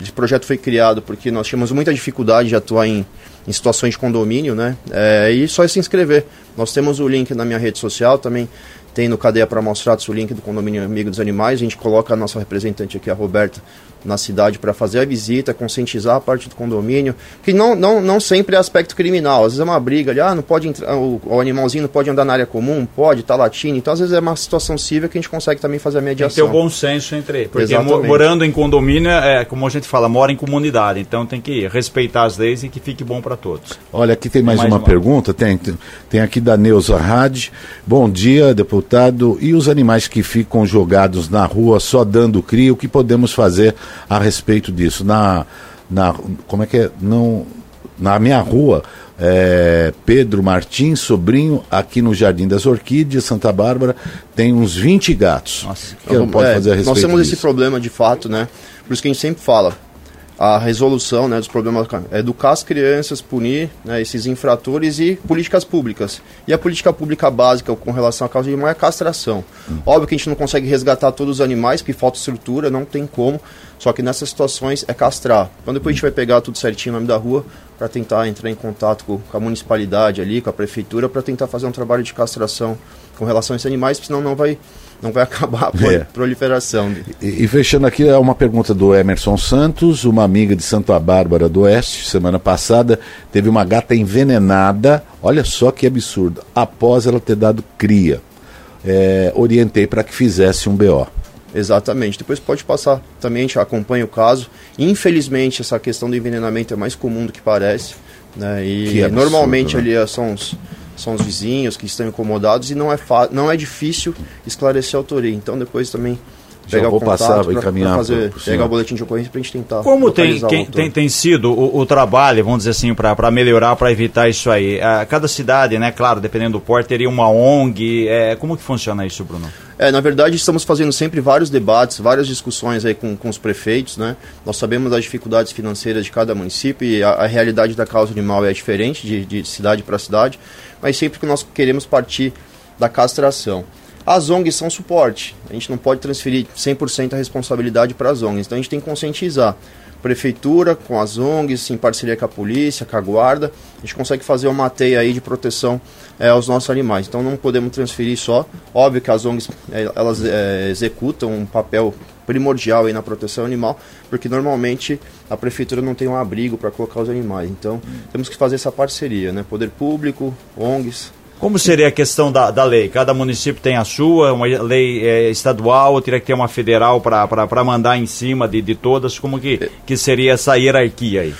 esse projeto foi criado porque nós tínhamos muita dificuldade de atuar em, em situações de condomínio, né? É, e só é se inscrever. Nós temos o link na minha rede social também. Tem no Cadeia para Mostrar o link do Condomínio Amigo dos Animais. A gente coloca a nossa representante aqui, a Roberta, na cidade para fazer a visita, conscientizar a parte do condomínio, que não, não, não sempre é aspecto criminal, às vezes é uma briga ali, ah, não pode entrar, o, o animalzinho não pode andar na área comum, pode, tá latindo, então às vezes é uma situação civil que a gente consegue também fazer a mediação. Tem que ter o bom senso entre, porque Exatamente. morando em condomínio, é como a gente fala, mora em comunidade, então tem que respeitar as leis e que fique bom para todos. Olha, aqui tem mais, mais uma, uma, pergunta, tem, tem aqui da Neuza Hadi, bom dia, deputado, e os animais que ficam jogados na rua só dando cria, o que podemos fazer a respeito disso. Na, na como é que é? Não, na minha rua, é, Pedro Martins, sobrinho, aqui no Jardim das Orquídeas, Santa Bárbara, tem uns 20 gatos. Nossa, que então, pode é, fazer a respeito Nós temos disso. esse problema de fato, né? Por isso que a gente sempre fala, a resolução né, dos problemas, é educar as crianças, punir né, esses infratores e políticas públicas. E a política pública básica com relação à causa de animal é a castração. Hum. Óbvio que a gente não consegue resgatar todos os animais, porque falta estrutura, não tem como, só que nessas situações é castrar. Então depois a gente vai pegar tudo certinho no nome da rua para tentar entrar em contato com, com a municipalidade ali, com a prefeitura, para tentar fazer um trabalho de castração com relação a esses animais, senão não vai não vai acabar a é. proliferação. E, e, fechando aqui, é uma pergunta do Emerson Santos, uma amiga de Santa Bárbara do Oeste, semana passada, teve uma gata envenenada, olha só que absurdo, após ela ter dado cria. É, orientei para que fizesse um BO. Exatamente. Depois pode passar também, a gente acompanha o caso. Infelizmente, essa questão do envenenamento é mais comum do que parece. Né? E absurdo, normalmente né? ali são os são os vizinhos que estão incomodados e não é, não é difícil esclarecer a autoria. Então depois também pegar vou o contato passar, pra, encaminhar pra fazer, pegar o boletim de ocorrência para a gente tentar. Como tem, quem, tem, tem sido o, o, trabalho, vamos dizer assim, para melhorar, para evitar isso aí? A, cada cidade, né, claro, dependendo do porte, teria uma ONG. É, como que funciona isso, Bruno? É, na verdade, estamos fazendo sempre vários debates, várias discussões aí com, com os prefeitos, né? Nós sabemos das dificuldades financeiras de cada município e a, a realidade da causa animal é diferente de, de cidade para cidade mas sempre que nós queremos partir da castração. As ONGs são suporte, a gente não pode transferir 100% a responsabilidade para as ONGs, então a gente tem que conscientizar. Prefeitura, com as ONGs, em parceria com a polícia, com a guarda, a gente consegue fazer uma teia aí de proteção é, aos nossos animais. Então não podemos transferir só. Óbvio que as ONGs é, elas é, executam um papel primordial aí na proteção animal, porque normalmente a prefeitura não tem um abrigo para colocar os animais. Então temos que fazer essa parceria, né? Poder público, ONGs, como seria a questão da, da lei? Cada município tem a sua, uma lei é, estadual, ou teria que ter uma federal para mandar em cima de, de todas? Como que, que seria essa hierarquia aí?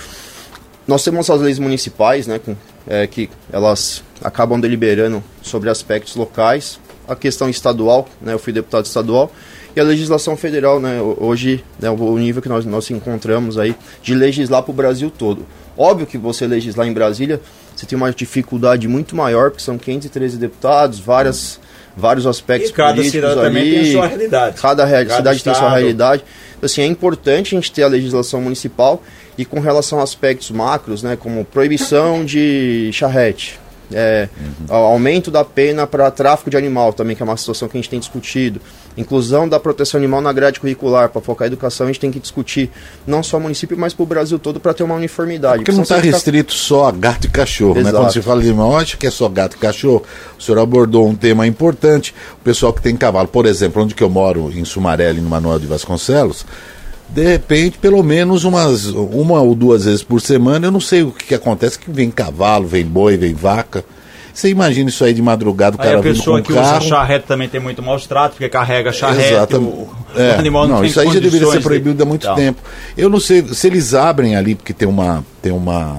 Nós temos as leis municipais, né, com, é, que elas acabam deliberando sobre aspectos locais. A questão estadual, né, eu fui deputado estadual, e a legislação federal, né, hoje, né, o nível que nós, nós encontramos aí, de legislar para o Brasil todo. Óbvio que você legislar em Brasília você tem uma dificuldade muito maior, porque são 513 deputados, várias, vários aspectos E cada políticos cidade também ali. tem sua realidade. Cada, re- Cada cidade tem sua estado. realidade. Então, assim, é importante a gente ter a legislação municipal e com relação a aspectos macros, né, como proibição de charrete, é, Uhum. aumento da pena para tráfico de animal também, que é uma situação que a gente tem discutido. Inclusão da proteção animal na grade curricular, para focar a educação, a gente tem que discutir não só o município, mas para o Brasil todo, para ter uma uniformidade. Porque não está restrito só a gato e cachorro, né? Exato. Quando se fala de animal, acho que é só gato e cachorro. O senhor abordou um tema importante. O pessoal que tem cavalo, por exemplo, onde que eu moro, em Sumaré, ali no Manuel de Vasconcelos, de repente, pelo menos umas, uma ou duas vezes por semana, eu não sei o que, que acontece, que vem cavalo, vem boi, vem vaca. Você imagina isso aí de madrugada, o Aí cara a vindo pessoa com que carro. usa charrete também tem muito maus tratos, porque carrega charrete, Exatamente. o, É, o animal não, não, isso aí já deveria ser condições de- proibido há muito Então, tempo. Eu não sei se eles abrem ali, porque tem uma, tem uma,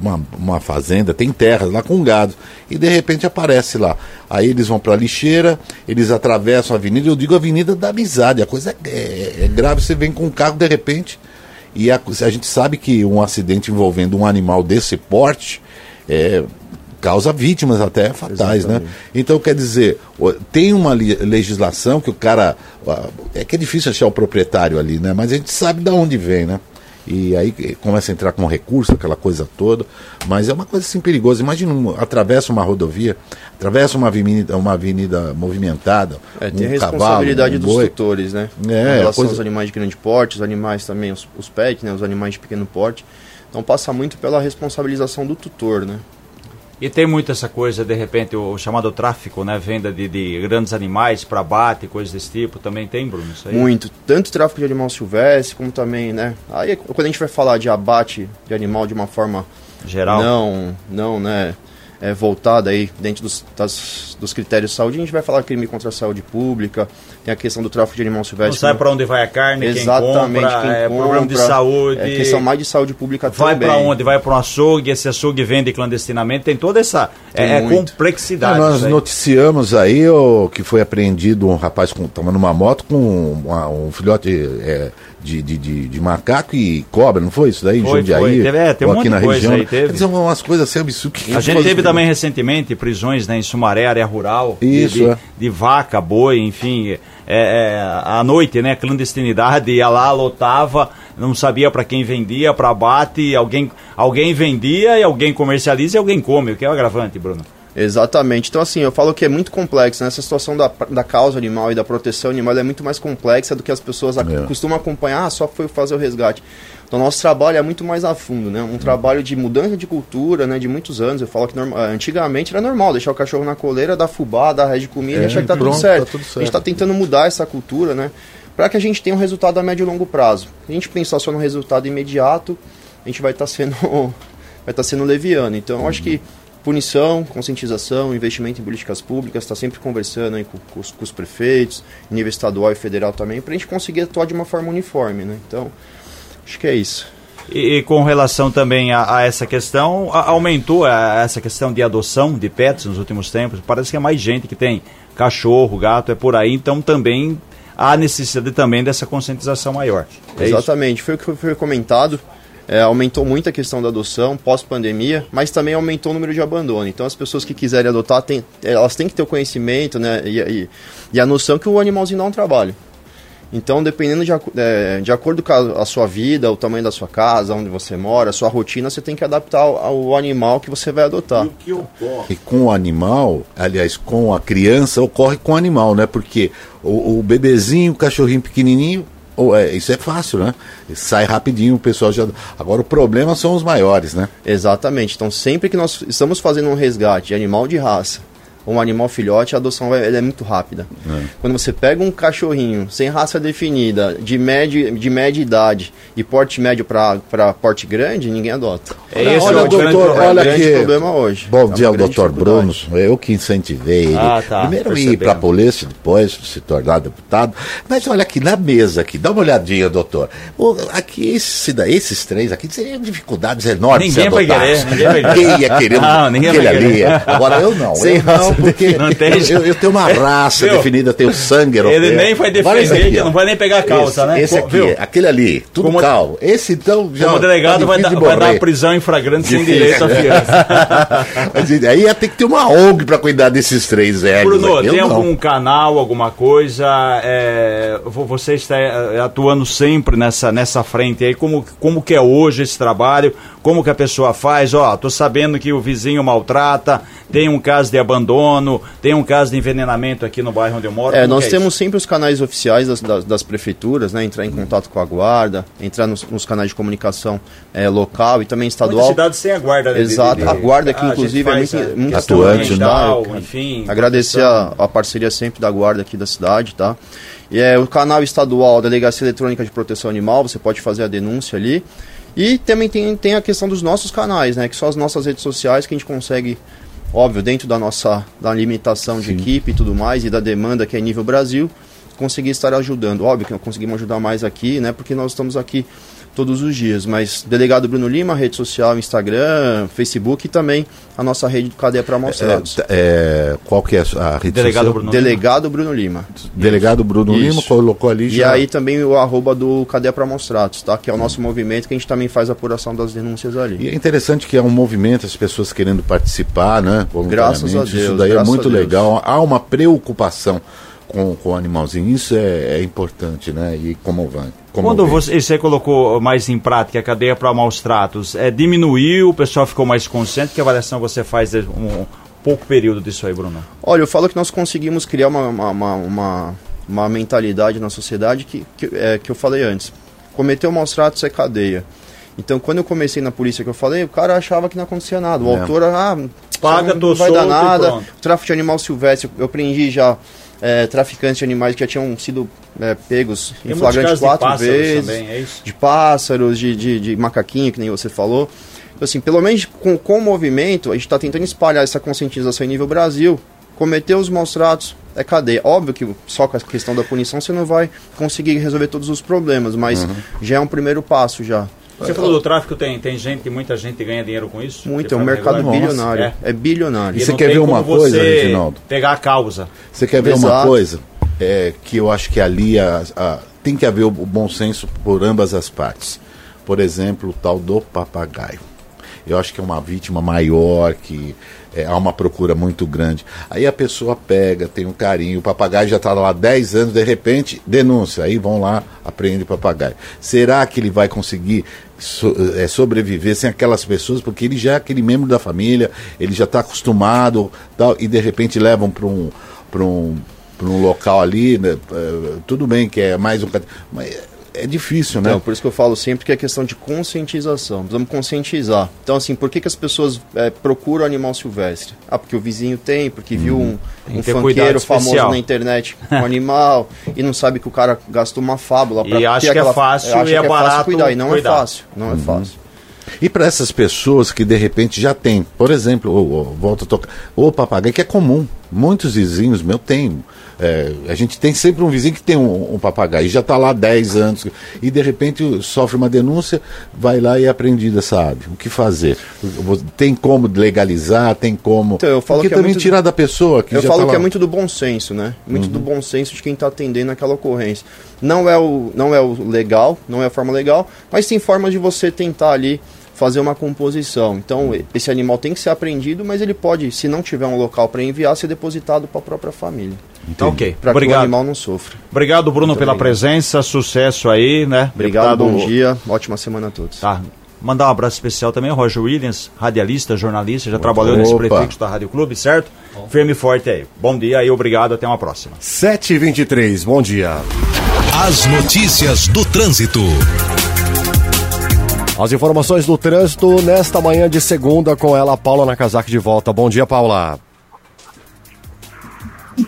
uma, uma fazenda, tem terras lá com gado, e de repente aparece lá. Aí eles vão para a lixeira, eles atravessam a avenida, eu digo avenida da amizade, a coisa é, é- é grave, você vem com um carro de repente, e a, a gente sabe que um acidente envolvendo um animal desse porte é, causa vítimas até fatais, né? Então, quer dizer, tem uma legislação que o cara. É que é difícil achar o proprietário ali, né? Mas a gente sabe de onde vem, né? E aí começa a entrar com recurso, aquela coisa toda. Mas é uma coisa assim perigosa. Imagina, um, atravessa uma rodovia, atravessa uma avenida, uma avenida movimentada. É, tem um a responsabilidade cavalo, um dos tutores, né? É, Com relação coisa- aos animais de grande porte, os animais também, os, os pets, né? Os animais de pequeno porte. Então passa muito pela responsabilização do tutor, né? E tem muito essa coisa, de repente, o, chamado tráfico, né? Venda de, de grandes animais para abate, coisas desse tipo. Também tem, Bruno? Isso aí? Muito. Tanto tráfico de animal silvestre, como também, né? Aí quando a gente vai falar de abate de animal de uma forma Geral. não, não, né? É, voltada aí dentro dos, das- dos critérios de saúde, a gente vai falar crime contra a saúde pública, tem a questão do tráfico de animal Não silvestre. sabe para onde vai a carne, Exatamente, quem compra, quem é, compra, problema de saúde. É questão mais de saúde pública Vai também. para onde? Vai para um açougue, esse açougue vende clandestinamente, tem toda essa Tem é, é muito. complexidade. É, nós aí. noticiamos aí o, que foi apreendido um rapaz com, tava numa moto com uma- um filhote é, de, de, de, de macaco e cobra, não foi isso daí? Em Foi, Jundiaí? foi. Teve- é, tem um ou aqui monte na região. aí, teve. Quer dizer, umas coisas assim absurdas. que A gente teve também recentemente prisões né, em Sumaré, área rural, de- Isso, de, é. de vaca, boi, enfim. É, é, à noite, né? Clandestinidade, ia lá, lotava, não sabia para quem vendia, para abate, alguém, alguém vendia e alguém comercializa e alguém come, o que é o agravante, Bruno. Exatamente. Então, assim, eu falo que é muito complexo. Né? Essa situação da, da causa animal e da proteção animal é muito mais complexa do que as pessoas ac- É. costumam acompanhar, ah, só foi fazer o resgate. Então, nosso trabalho é muito mais a fundo, né? Um trabalho de mudança de cultura, né? De muitos anos. Eu falo que norma- antigamente era normal deixar o cachorro na coleira, dar fubá, dar ré de comida É, e achar que tá pronto, tudo certo. tá tudo A gente certo. está tentando mudar essa cultura, né? Para que a gente tenha um resultado a médio e longo prazo. Se a gente pensar só no resultado imediato, a gente vai estar sendo vai estar sendo leviano. Então, eu acho que punição, conscientização, investimento em políticas públicas, está sempre conversando com, com os, com os prefeitos, nível estadual e federal também, para a gente conseguir atuar de uma forma uniforme, né? Então, acho que é isso. E, e com relação também a, a essa questão, a- aumentou a- essa questão de adoção de pets nos últimos tempos. Parece que é mais gente que tem cachorro, gato, é por aí, então também há necessidade também dessa conscientização maior. É isso? Exatamente, foi o que foi- foi comentado. É, aumentou muito a questão da adoção pós-pandemia, mas também aumentou o número de abandono. Então, as pessoas que quiserem adotar, tem, elas têm que ter o conhecimento né, e, e- e a noção que o animalzinho dá um trabalho. Então, dependendo de, é, de acordo com a, a sua vida, o tamanho da sua casa, onde você mora, a sua rotina, você tem que adaptar ao, ao animal que você vai adotar. E com o animal, aliás, com a criança, ocorre com o animal, né? Porque o, o bebezinho, o cachorrinho pequenininho, ou é, isso é fácil, né? Sai rapidinho, o pessoal já. Agora o problema são os maiores, né? Exatamente. Então, sempre que nós estamos fazendo um resgate de animal de raça ou um animal filhote, a adoção vai- ela é muito rápida. Quando você pega um cachorrinho sem raça definida, de média, de média idade e porte médio para porte grande, ninguém adota. É esse olha, o grande doutor, problema. é um olha grande aqui. problema hoje. Bom É dia ao grande doutor Bruno, eu que incentivei ele. Ah, tá, Primeiro ir percebendo. para a polícia, depois se tornar deputado. Mas olha aqui, na mesa aqui, dá uma olhadinha, doutor. O- aqui, esse, esses três aqui seriam dificuldades enormes Ninguém vai querer, ninguém vai querer. Ninguém ia querer Não, ninguém aquele vai querer. ali. Agora eu não. Sem eu raça não. Porque Não tem eu, eu tenho uma raça Viu? definida, tenho sangue Ele europeu. nem vai defender, aqui, não vai nem pegar a calça, esse, né? Esse aqui, viu? aquele ali, tudo Como- cal. Esse então já. Como delegado tá vai, dar, de vai dar prisão em flagrante sem direito à fiança. Mas Aí ia ter que ter uma ONG pra cuidar desses três velhos. Bruno, aqui. Eu tem não. algum canal, alguma coisa? é, vo- você está é, atuando sempre nessa, nessa frente aí. Como, como que é hoje esse trabalho? Como que a pessoa faz? Ó, tô sabendo que o vizinho maltrata, tem um caso de abandono, tem um caso de envenenamento aqui no bairro onde eu moro. É, nós é temos sempre os canais oficiais das, das, das prefeituras, né? Entrar em contato com a guarda, entrar nos, nos canais de comunicação é, local e também isso? Estadual. cidades sem a guarda. né, de- Exato, de- de- a guarda aqui, Ah, a inclusive, é muito- muito questão atuante, né? Enfim. Agradecer a, a parceria sempre da guarda aqui da cidade, tá? E é o canal estadual, Delegacia Eletrônica de Proteção Animal, você pode fazer a denúncia ali. E também tem, tem a questão dos nossos canais, né? Que são as nossas redes sociais que a gente consegue, óbvio, dentro da nossa da limitação de equipe e tudo mais, e da demanda que é nível Brasil, conseguir estar ajudando. Óbvio que não conseguimos ajudar mais aqui, né? Porque nós estamos aqui todos os dias. Mas Delegado Bruno Lima, rede social, Instagram, Facebook e também a nossa rede de cadeia para amostrados. É, é, qual que é a rede Delegado social? Bruno Delegado Bruno Lima. Delegado Bruno Isso. Lima colocou ali E já. aí também o arroba do Cadeia para Amostrados, tá? Que é o nosso movimento que a gente também faz a apuração das denúncias ali. E é interessante que é um movimento, as pessoas querendo participar, né? Graças a Deus, Isso daí é muito legal. Há uma preocupação com, com o animalzinho. Isso é, é importante, né? E como vai. Quando você, você colocou mais em prática a cadeia para maus tratos, é, diminuiu, o pessoal ficou mais consciente? Que avaliação você faz de um pouco período disso aí, Bruno? Olha, eu falo que nós conseguimos criar uma, uma, uma, uma, uma mentalidade na sociedade que, que, é, que eu falei antes. Cometeu maus tratos é cadeia. Então, quando eu comecei na polícia que eu falei, o cara achava que não acontecia nada. O É. autor, ah, Paga, não tô vai dar nada. pronto. Tráfico de animal silvestre, eu prendi já é, traficantes de animais que já tinham sido é, pegos Tem em flagrante de quatro pássaros vezes. também, é isso? de pássaros, de, de, de macaquinho, que nem você falou. Então, assim, pelo menos com, com o movimento, a gente está tentando espalhar essa conscientização em nível Brasil. Cometer os maus tratos é cadeia. Óbvio que só com a questão da punição você não vai conseguir resolver todos os problemas, mas Uhum. já é um primeiro passo já. Você falou do tráfico, tem, tem gente, muita gente ganha dinheiro com isso? Muito, é um mercado regular? bilionário. É. É, bilionário. E E você quer ver uma coisa, Reginaldo? Pegar a causa. Você quer ver uma Exato. coisa? É, que eu acho que ali a- a- tem que haver o, o bom senso por ambas as partes. Por exemplo, o tal do papagaio. Eu acho que é uma vítima maior, que é, há uma procura muito grande. Aí a pessoa pega, tem um carinho, o papagaio já está lá há 10 anos, de repente, denúncia. Aí vão lá, apreende o papagaio. Será que ele vai conseguir so- é, sobreviver sem aquelas pessoas? Porque ele já é aquele membro da família, ele já está acostumado, tal, e de repente levam para um, um, pra um local ali, né, é, tudo bem que é mais um. Mas é difícil, né? Então, por isso que eu falo sempre que é questão de conscientização. Precisamos conscientizar. Então, assim, por que, que as pessoas é, procuram animal silvestre? Ah, porque o vizinho tem, porque viu um, Tem um ter funkeiro famoso especial. na internet com animal e não sabe que o cara gastou uma fábula E pra acha ter que é fácil acha e é que barato cuidar. E não cuidar. é fácil. Não é fácil. E para essas pessoas que de repente já têm, por exemplo, o, o, volta a tocar, o papagaio, que é comum, muitos vizinhos meus têm. É, a gente tem sempre um vizinho que tem um, um papagaio, e já está lá há 10 anos, e de repente sofre uma denúncia, vai lá e é apreendida essa ave. O que fazer? Tem como legalizar, tem como. Então, eu falo Porque que é também muito- tirar da pessoa que Eu falo tá que é muito do bom senso, né? Muito do bom senso de quem está atendendo aquela ocorrência. Não é, o, não é o legal, não é a forma legal, mas tem formas de você tentar ali fazer uma composição. Então, esse animal tem que ser apreendido, mas ele pode, se não tiver um local para enviar, ser depositado para a própria família. Tá ok. Para que o animal não sofra. Obrigado, Bruno, Muito pela obrigado. presença. Sucesso aí, né? Obrigado, Deputado- bom dia, ótima semana a todos. Tá. Mandar um abraço especial também ao Roger Williams, radialista, jornalista, já trabalhou nesse prefixo da Rádio Clube, certo? Firme e forte aí. Bom dia e obrigado, até uma próxima. 7h23, bom dia. As notícias do trânsito. As informações do trânsito nesta manhã de segunda com ela, Paula Nakazaki de volta. Bom dia, Paula.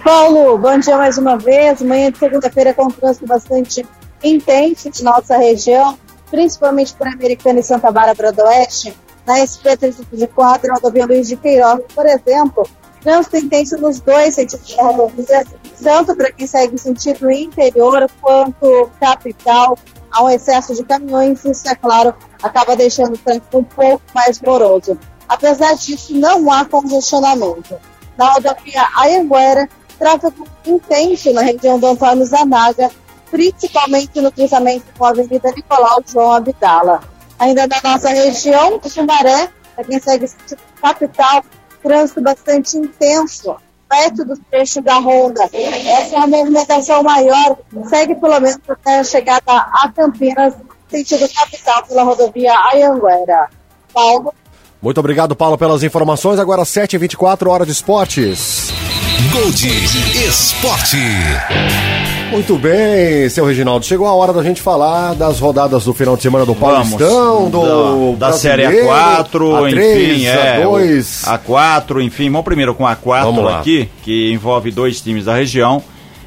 Paulo, bom dia mais uma vez. Manhã de segunda-feira com um trânsito bastante intenso de nossa região, principalmente por Americana e Santa Bárbara do Oeste, na SP-304, rodovia Luiz de Queiroz, por exemplo. Trânsito intenso nos dois sentidos da rodovia, tanto para quem segue sentido interior quanto capital. Há um excesso de caminhões, isso, é claro, acaba deixando o trânsito um pouco mais moroso. Apesar disso, não há congestionamento. na rodovia Ayanguera, tráfego intenso na região do Antônio Zanaga, principalmente no cruzamento com a Avenida Nicolau João Abdala. Ainda na nossa região, Sumaré, para quem segue capital, trânsito bastante intenso, perto do trecho da Ronda. Essa é uma movimentação maior, segue pelo menos até a chegada a Campinas, sentido capital, pela rodovia Ayanguera. Paulo. Muito obrigado, Paulo, pelas informações. Agora 7h24, hora de esportes. Gold Esporte. Muito bem, seu Reginaldo. Chegou a hora da gente falar das rodadas do final de semana do Vamos. Paulistão, do da, da Série Brasileiro, A4, A3, enfim, é. A2. o A4, enfim, vamos primeiro com a Vamos A4 lá. aqui, que envolve dois times da região.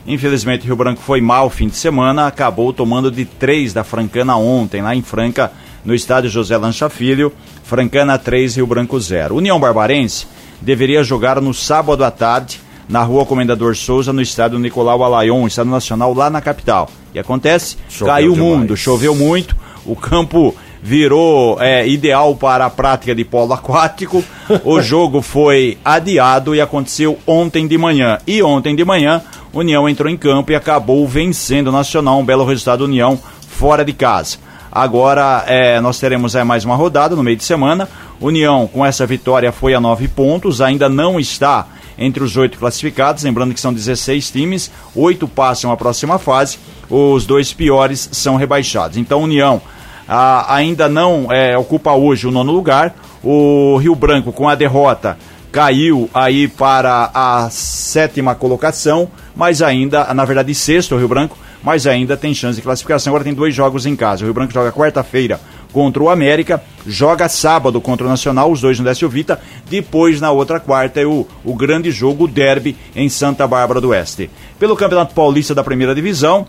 Infelizmente, Rio Branco foi mal fim de semana, acabou tomando de três da Francana ontem, lá em Franca, no estádio José Lancha Filho. Francana 3, Rio Branco 0. União Barbarense deveria jogar no sábado à tarde, na rua Comendador Souza, no estádio Nicolau Alayon, estádio nacional lá na capital. E acontece, Choveu caiu o mundo, choveu muito, o campo virou é, ideal para a prática de polo aquático. O jogo foi adiado e aconteceu ontem de manhã. E ontem de manhã, União entrou em campo e acabou vencendo o Nacional. Um belo resultado, União fora de casa. Agora é, nós teremos é, mais uma rodada no meio de semana. União, com essa vitória, foi a nove pontos, ainda não está entre os oito classificados. Lembrando que são 16 times, oito passam à próxima fase, os dois piores são rebaixados. Então, União ah, ainda não é, ocupa hoje o nono lugar. O Rio Branco, com a derrota, caiu aí para a sétima colocação, mas ainda, na verdade, sexto o Rio Branco, mas ainda tem chance de classificação. Agora tem dois jogos em casa. O Rio Branco joga quarta-feira contra o América, joga sábado contra o Nacional, os dois no Décio Vita. Depois, na outra quarta, é o, o grande jogo, o derby, em Santa Bárbara do Oeste. Pelo Campeonato Paulista da Primeira Divisão,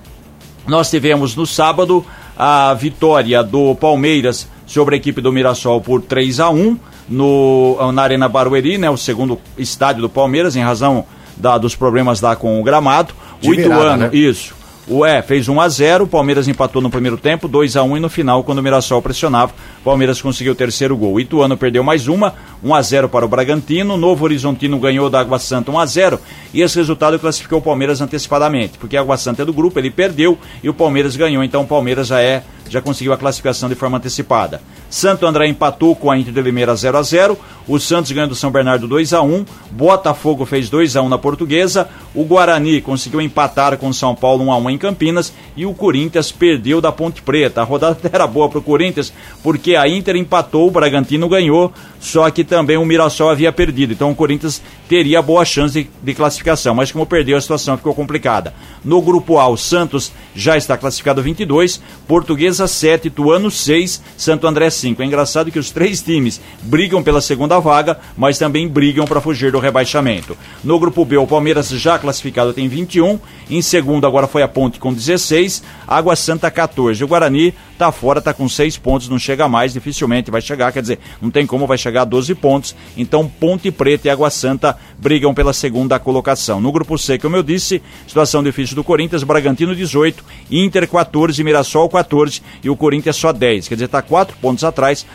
nós tivemos no sábado a vitória do Palmeiras sobre a equipe do Mirassol por 3 a 1 no, na Arena Barueri, né, o segundo estádio do Palmeiras, em razão da, dos problemas lá com o gramado. De o virada, Ituano, né? isso. O é, fez 1 a 0 o Palmeiras empatou no primeiro tempo, 2 a 1 e no final, quando o Mirassol pressionava, o Palmeiras conseguiu o terceiro gol. O Ituano perdeu mais uma, 1 a 0 para o Bragantino, Novo Horizontino ganhou da Água Santa 1 a 0 e esse resultado classificou o Palmeiras antecipadamente, porque a Água Santa é do grupo, ele perdeu e o Palmeiras ganhou, então o Palmeiras já é já conseguiu a classificação de forma antecipada. Santo André empatou com a Inter de Limeira 0 a 0 o Santos ganhou do São Bernardo 2 a 1 Botafogo fez 2 a 1 na Portuguesa, o Guarani conseguiu empatar com o São Paulo 1 a 1 em Campinas e o Corinthians perdeu da Ponte Preta. A rodada era boa para o Corinthians, porque a Inter empatou, o Bragantino ganhou, só que também o Mirassol havia perdido. Então o Corinthians teria boa chance de, de classificação, mas como perdeu, a situação ficou complicada. No grupo A, o Santos já está classificado 22, Portuguesa 7, Tuano 6, Santo André 5. É engraçado que os três times brigam pela segunda vaga, mas também brigam para fugir do rebaixamento. No grupo B, o Palmeiras já classificado tem 21, em segundo agora foi a Ponte com 16, Água Santa 14. O Guarani tá fora, tá com 6 pontos, não chega mais, dificilmente vai chegar, quer dizer, não tem como vai chegar a 12 pontos. Então Ponte Preta e Água Santa brigam pela segunda colocação. No grupo C, como eu disse, situação difícil do Corinthians, Bragantino 18, Inter 14, Mirassol 14 e o Corinthians só 10. Quer dizer, está 4 pontos atrás,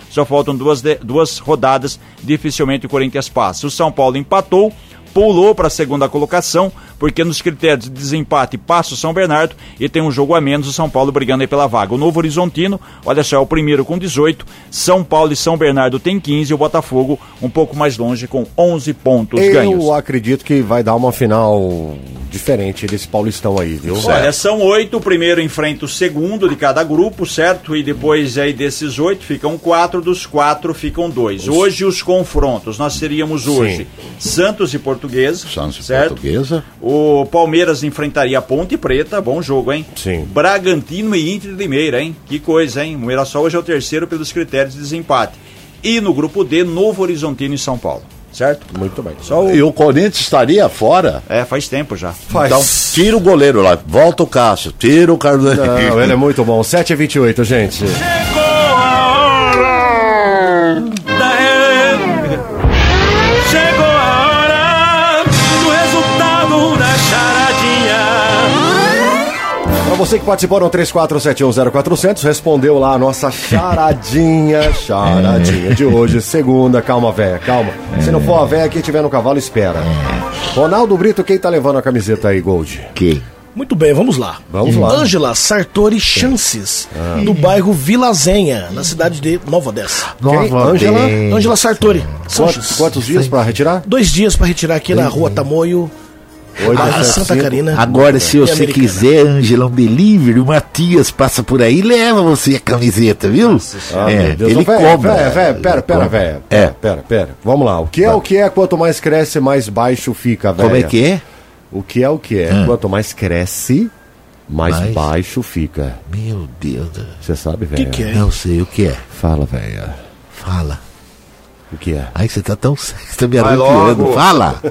só faltam duas, de- duas rodadas, dificilmente o Corinthians passa. O São Paulo empatou, pulou para a segunda colocação, porque nos critérios de desempate passa o São Bernardo e tem um jogo a menos o São Paulo brigando aí pela vaga. O Novo Horizontino, olha só, é o primeiro com 18, São Paulo e São Bernardo tem 15 e o Botafogo um pouco mais longe com 11 pontos Eu ganhos. acredito que vai dar uma final diferente desse Paulistão aí, viu? Olha, são oito, o primeiro enfrenta o segundo de cada grupo, certo? E depois aí desses oito ficam quatro, dos quatro ficam dois. Hoje os confrontos, nós teríamos hoje Santos e Portuguesa, Santos certo? Portuguesa. O Palmeiras enfrentaria a Ponte Preta, bom jogo, hein? Sim. Bragantino e Inter de Limeira, hein? Que coisa, hein? O Mirassol hoje é o terceiro pelos critérios de desempate. E no grupo D, Novo Horizontino e São Paulo, certo? Muito bem. Só o... E o Corinthians estaria fora? É, faz tempo já. Faz. Então, tira o goleiro lá, volta o Cássio, tira o Carlos Não, ele é muito bom. 7h28, gente. Você que participou no 34710400, respondeu lá a nossa charadinha, charadinha de hoje, segunda. Calma, véia, calma. Se não for a véia, quem tiver no cavalo, espera. Ronaldo Brito, quem tá levando a camiseta aí, Gold? Quem? Muito bem, vamos lá. Vamos lá. Ângela Sartori Chances, do bairro Vilazenha, na cidade de Nova Odessa. Nova Ângela? Ângela Sartori Quantos, quantos dias pra retirar? Dois dias para retirar aqui na rua Tamoio, Oito, bairro sete, Santa. Catarina. Agora, se você Americana. quiser, Ângela, um delivery, o Matias passa por aí e leva você a camiseta, viu? Ah, é, meu Deus. ele Ô, véi, cobra. véi, véi, pera, pera, velho. É. Pera, pera. Vamos lá. O que é o que é? Quanto mais cresce, mais baixo fica, velho. Como é que é? O que é o que é? Hum. Quanto mais cresce, mais Mais? baixo fica. Meu Deus. Você sabe, O velho? que, que é? Não sei o que é. Fala, velho. Fala. O que é? Ai, você tá tão você tá me arrepiando. Fala.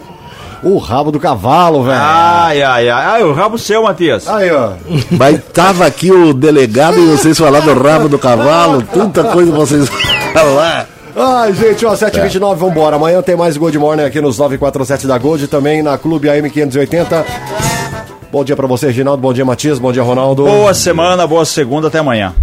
O rabo do cavalo, velho. Ai, ai, ai. Ai, o rabo seu, Matias. Aí, ó. Mas tava aqui o delegado e vocês falaram do rabo do cavalo, tanta coisa vocês falaram. Ai, gente, ó, 7h29, vambora. Amanhã tem mais Gold Morning aqui nos 947 da Gold, também na Clube AM580. Bom dia pra você, Reginaldo. Bom dia, Matias. Bom dia, Ronaldo. Boa semana, boa segunda, até amanhã.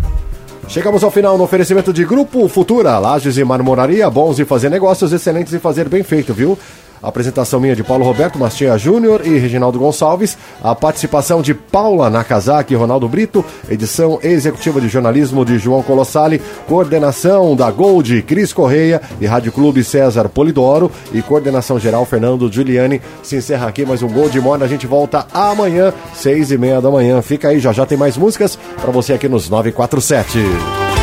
Chegamos ao final no oferecimento de Grupo Futura, Lages e Marmoraria, bons em fazer negócios, excelentes em fazer bem feito, viu? Apresentação minha de Paulo Roberto Mastinha Júnior e Reginaldo Gonçalves. A participação de Paula Nakazaki e Ronaldo Brito. Edição executiva de jornalismo de João Colossali. Coordenação da Gold, Cris Correia e Rádio Clube César Polidoro. E coordenação geral Fernando Giuliani. Se encerra aqui mais um Gold Morning. A gente volta amanhã, seis e meia da manhã. Fica aí, já já tem mais músicas para você aqui nos 947.